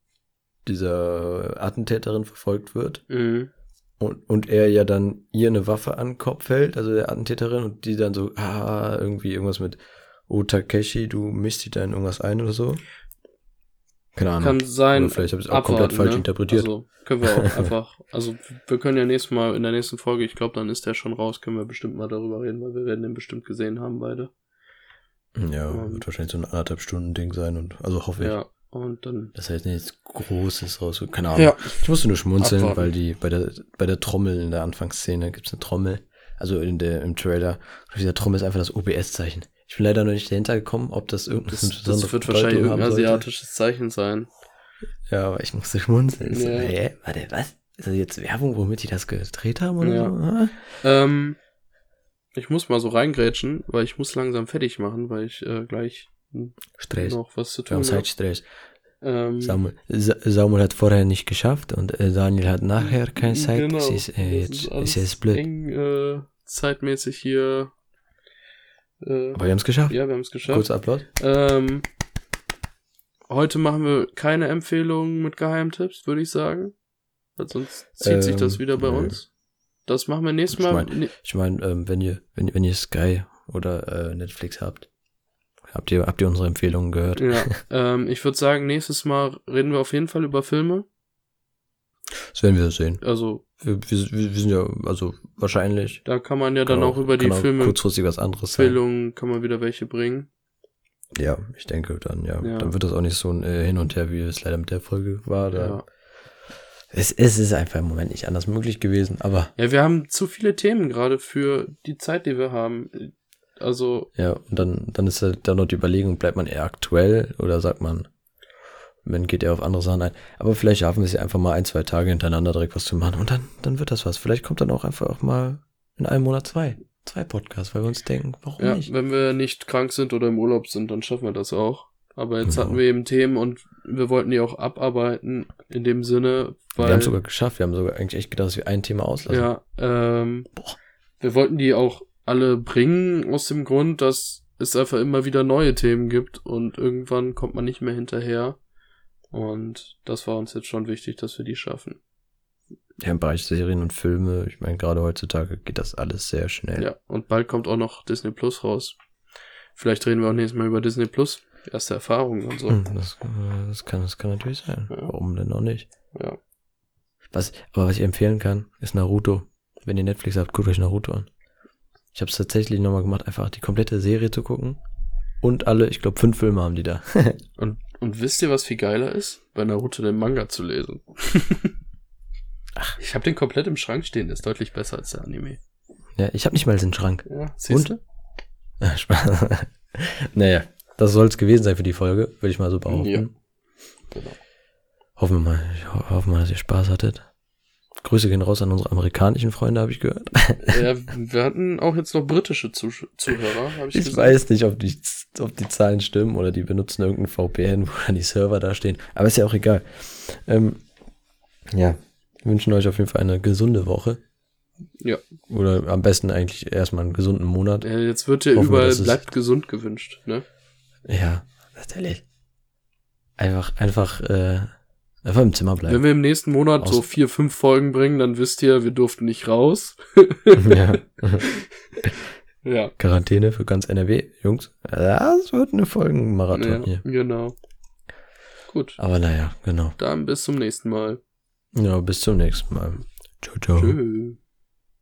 dieser Attentäterin verfolgt wird Mhm. und, und er ja dann ihr eine Waffe an den Kopf hält, also der Attentäterin, und die dann so, ah, irgendwie irgendwas mit, oh Takeshi, du mischst dich da in irgendwas ein oder so. Keine Ahnung. kann sein. Oder vielleicht habe ich es auch komplett abwarten, falsch ne? interpretiert. Also können wir auch einfach, also wir können ja nächstes Mal in der nächsten Folge, ich glaube, dann ist der schon raus, können wir bestimmt mal darüber reden, weil wir werden den bestimmt gesehen haben beide. Ja, Ähm, wird wahrscheinlich so ein anderthalb Stunden Ding sein und also hoffe ich. Ja, und dann. Das heißt nichts Großes raus. Keine Ahnung. Ja, Ich musste nur schmunzeln, Abwarten. weil die bei der bei der Trommel in der Anfangsszene gibt's eine Trommel. Also in der im Trailer. Auf dieser Trommel ist einfach das OBS-Zeichen. Ich bin leider noch nicht dahinter gekommen, ob das irgendeine das, das wird wahrscheinlich irgendein asiatisches Zeichen sein. Ja, aber ich musste schmunzeln. So, Ja. hä? Warte, was? Ist das jetzt Werbung, womit die das gedreht haben oder Ja. so? Ähm, ich muss mal so reingrätschen, weil ich muss langsam fertig machen, weil ich äh, gleich Stress. noch was zu tun habe. Zeitstress. Ähm, Samuel, Sa Samuel hat vorher nicht geschafft und äh, Daniel hat nachher keine Zeit. Genau, es ist, äh, jetzt ist alles jetzt blöd. Eng, äh, zeitmäßig hier. Äh, Aber wir haben es geschafft. ja, wir haben es geschafft. Kurzer Applaus. Ähm, heute machen wir keine Empfehlungen mit Geheimtipps, würde ich sagen. Weil sonst zieht sich Ähm, das wieder bei nö. uns. Das machen wir nächstes Ich Mal. mein- Nee, Ich meine, ähm, wenn ihr, wenn, wenn ihr Sky oder äh, Netflix habt, habt ihr, habt ihr unsere Empfehlungen gehört? ja, ähm, ich würde sagen, nächstes Mal reden wir auf jeden Fall über Filme. Das werden wir sehen. Also, Wir, wir, wir sind ja, also wahrscheinlich. da kann man ja dann kann auch, über die auch Filme, kurzfristig was anderes. Empfehlungen, kann man wieder welche bringen. Ja, ich denke dann, ja. Ja. Dann wird das auch nicht so ein äh, Hin und Her, wie es leider mit der Folge war. Da. Ja. Es, es ist einfach im Moment nicht anders möglich gewesen, aber ja, wir haben zu viele Themen gerade für die Zeit, die wir haben. Also, ja, und dann, dann ist halt dann noch die Überlegung, bleibt man eher aktuell oder sagt man, man geht eher auf andere Sachen ein. Aber vielleicht schaffen wir es ja einfach mal ein, zwei Tage hintereinander direkt was zu machen und dann, dann wird das was. Vielleicht kommt dann auch einfach auch mal in einem Monat zwei, zwei Podcasts, weil wir uns denken, warum ja, nicht? wenn wir nicht krank sind oder im Urlaub sind, dann schaffen wir das auch. Aber jetzt Genau. hatten wir eben Themen und wir wollten die auch abarbeiten in dem Sinne, weil wir haben sogar geschafft, wir haben sogar eigentlich echt gedacht, dass wir ein Thema auslassen. ja, ähm, Boah. wir wollten die auch alle bringen aus dem Grund, dass es einfach immer wieder neue Themen gibt und irgendwann kommt man nicht mehr hinterher. Und das war uns jetzt schon wichtig, dass wir die schaffen. Ja, im Bereich Serien und Filme, ich meine, gerade heutzutage geht das alles sehr schnell. Ja, und bald kommt auch noch Disney Plus raus. Vielleicht reden wir auch nächstes Mal über Disney Plus. Erste Erfahrungen und so. Hm, Das, äh, das, kann, das kann natürlich sein. Ja. Warum denn auch nicht? Ja. Was, aber was ich empfehlen kann, ist Naruto. Wenn ihr Netflix habt, guckt euch Naruto an. Ich habe es tatsächlich nochmal gemacht, einfach die komplette Serie zu gucken. Und alle, ich glaube, fünf Filme haben die da. Und, und wisst ihr, was viel geiler ist? Bei Naruto den Manga zu lesen. Ach. Ich habe den komplett im Schrank stehen, ist deutlich besser als der Anime. ja, ich habe nicht mal den Schrank. Ja, siehst du? Ja, Spaß. naja, das soll es gewesen sein für die Folge, würde ich mal so behaupten. Ja. Genau. Hoffen wir mal, ich ho hoffe mal, dass ihr Spaß hattet. Grüße gehen raus an unsere amerikanischen Freunde, habe ich gehört. Ja, wir hatten auch jetzt noch britische Zuh Zuhörer, habe ich, Ich gesehen. weiß nicht, ob die, ob die Zahlen stimmen oder die benutzen irgendein VPN, wo dann die Server da stehen. Aber ist ja auch egal. Ähm, ja, wir wünschen euch auf jeden Fall eine gesunde Woche. Ja. Oder am besten eigentlich erstmal einen gesunden Monat. Ja, jetzt wird wir, überall bleibt gesund gewünscht, ne? Ja, natürlich. Einfach, einfach, äh, einfach im Zimmer Wenn bleiben. wir im nächsten Monat so Aus- vier, fünf Folgen bringen, dann wisst ihr, wir durften nicht raus. ja. Ja. Quarantäne für ganz NRW, Jungs. Das wird eine Folgenmarathon ja hier. genau. Gut. Aber naja, genau. Dann bis zum nächsten Mal. Ja, bis zum nächsten Mal. Ciao, ciao. Tschüss.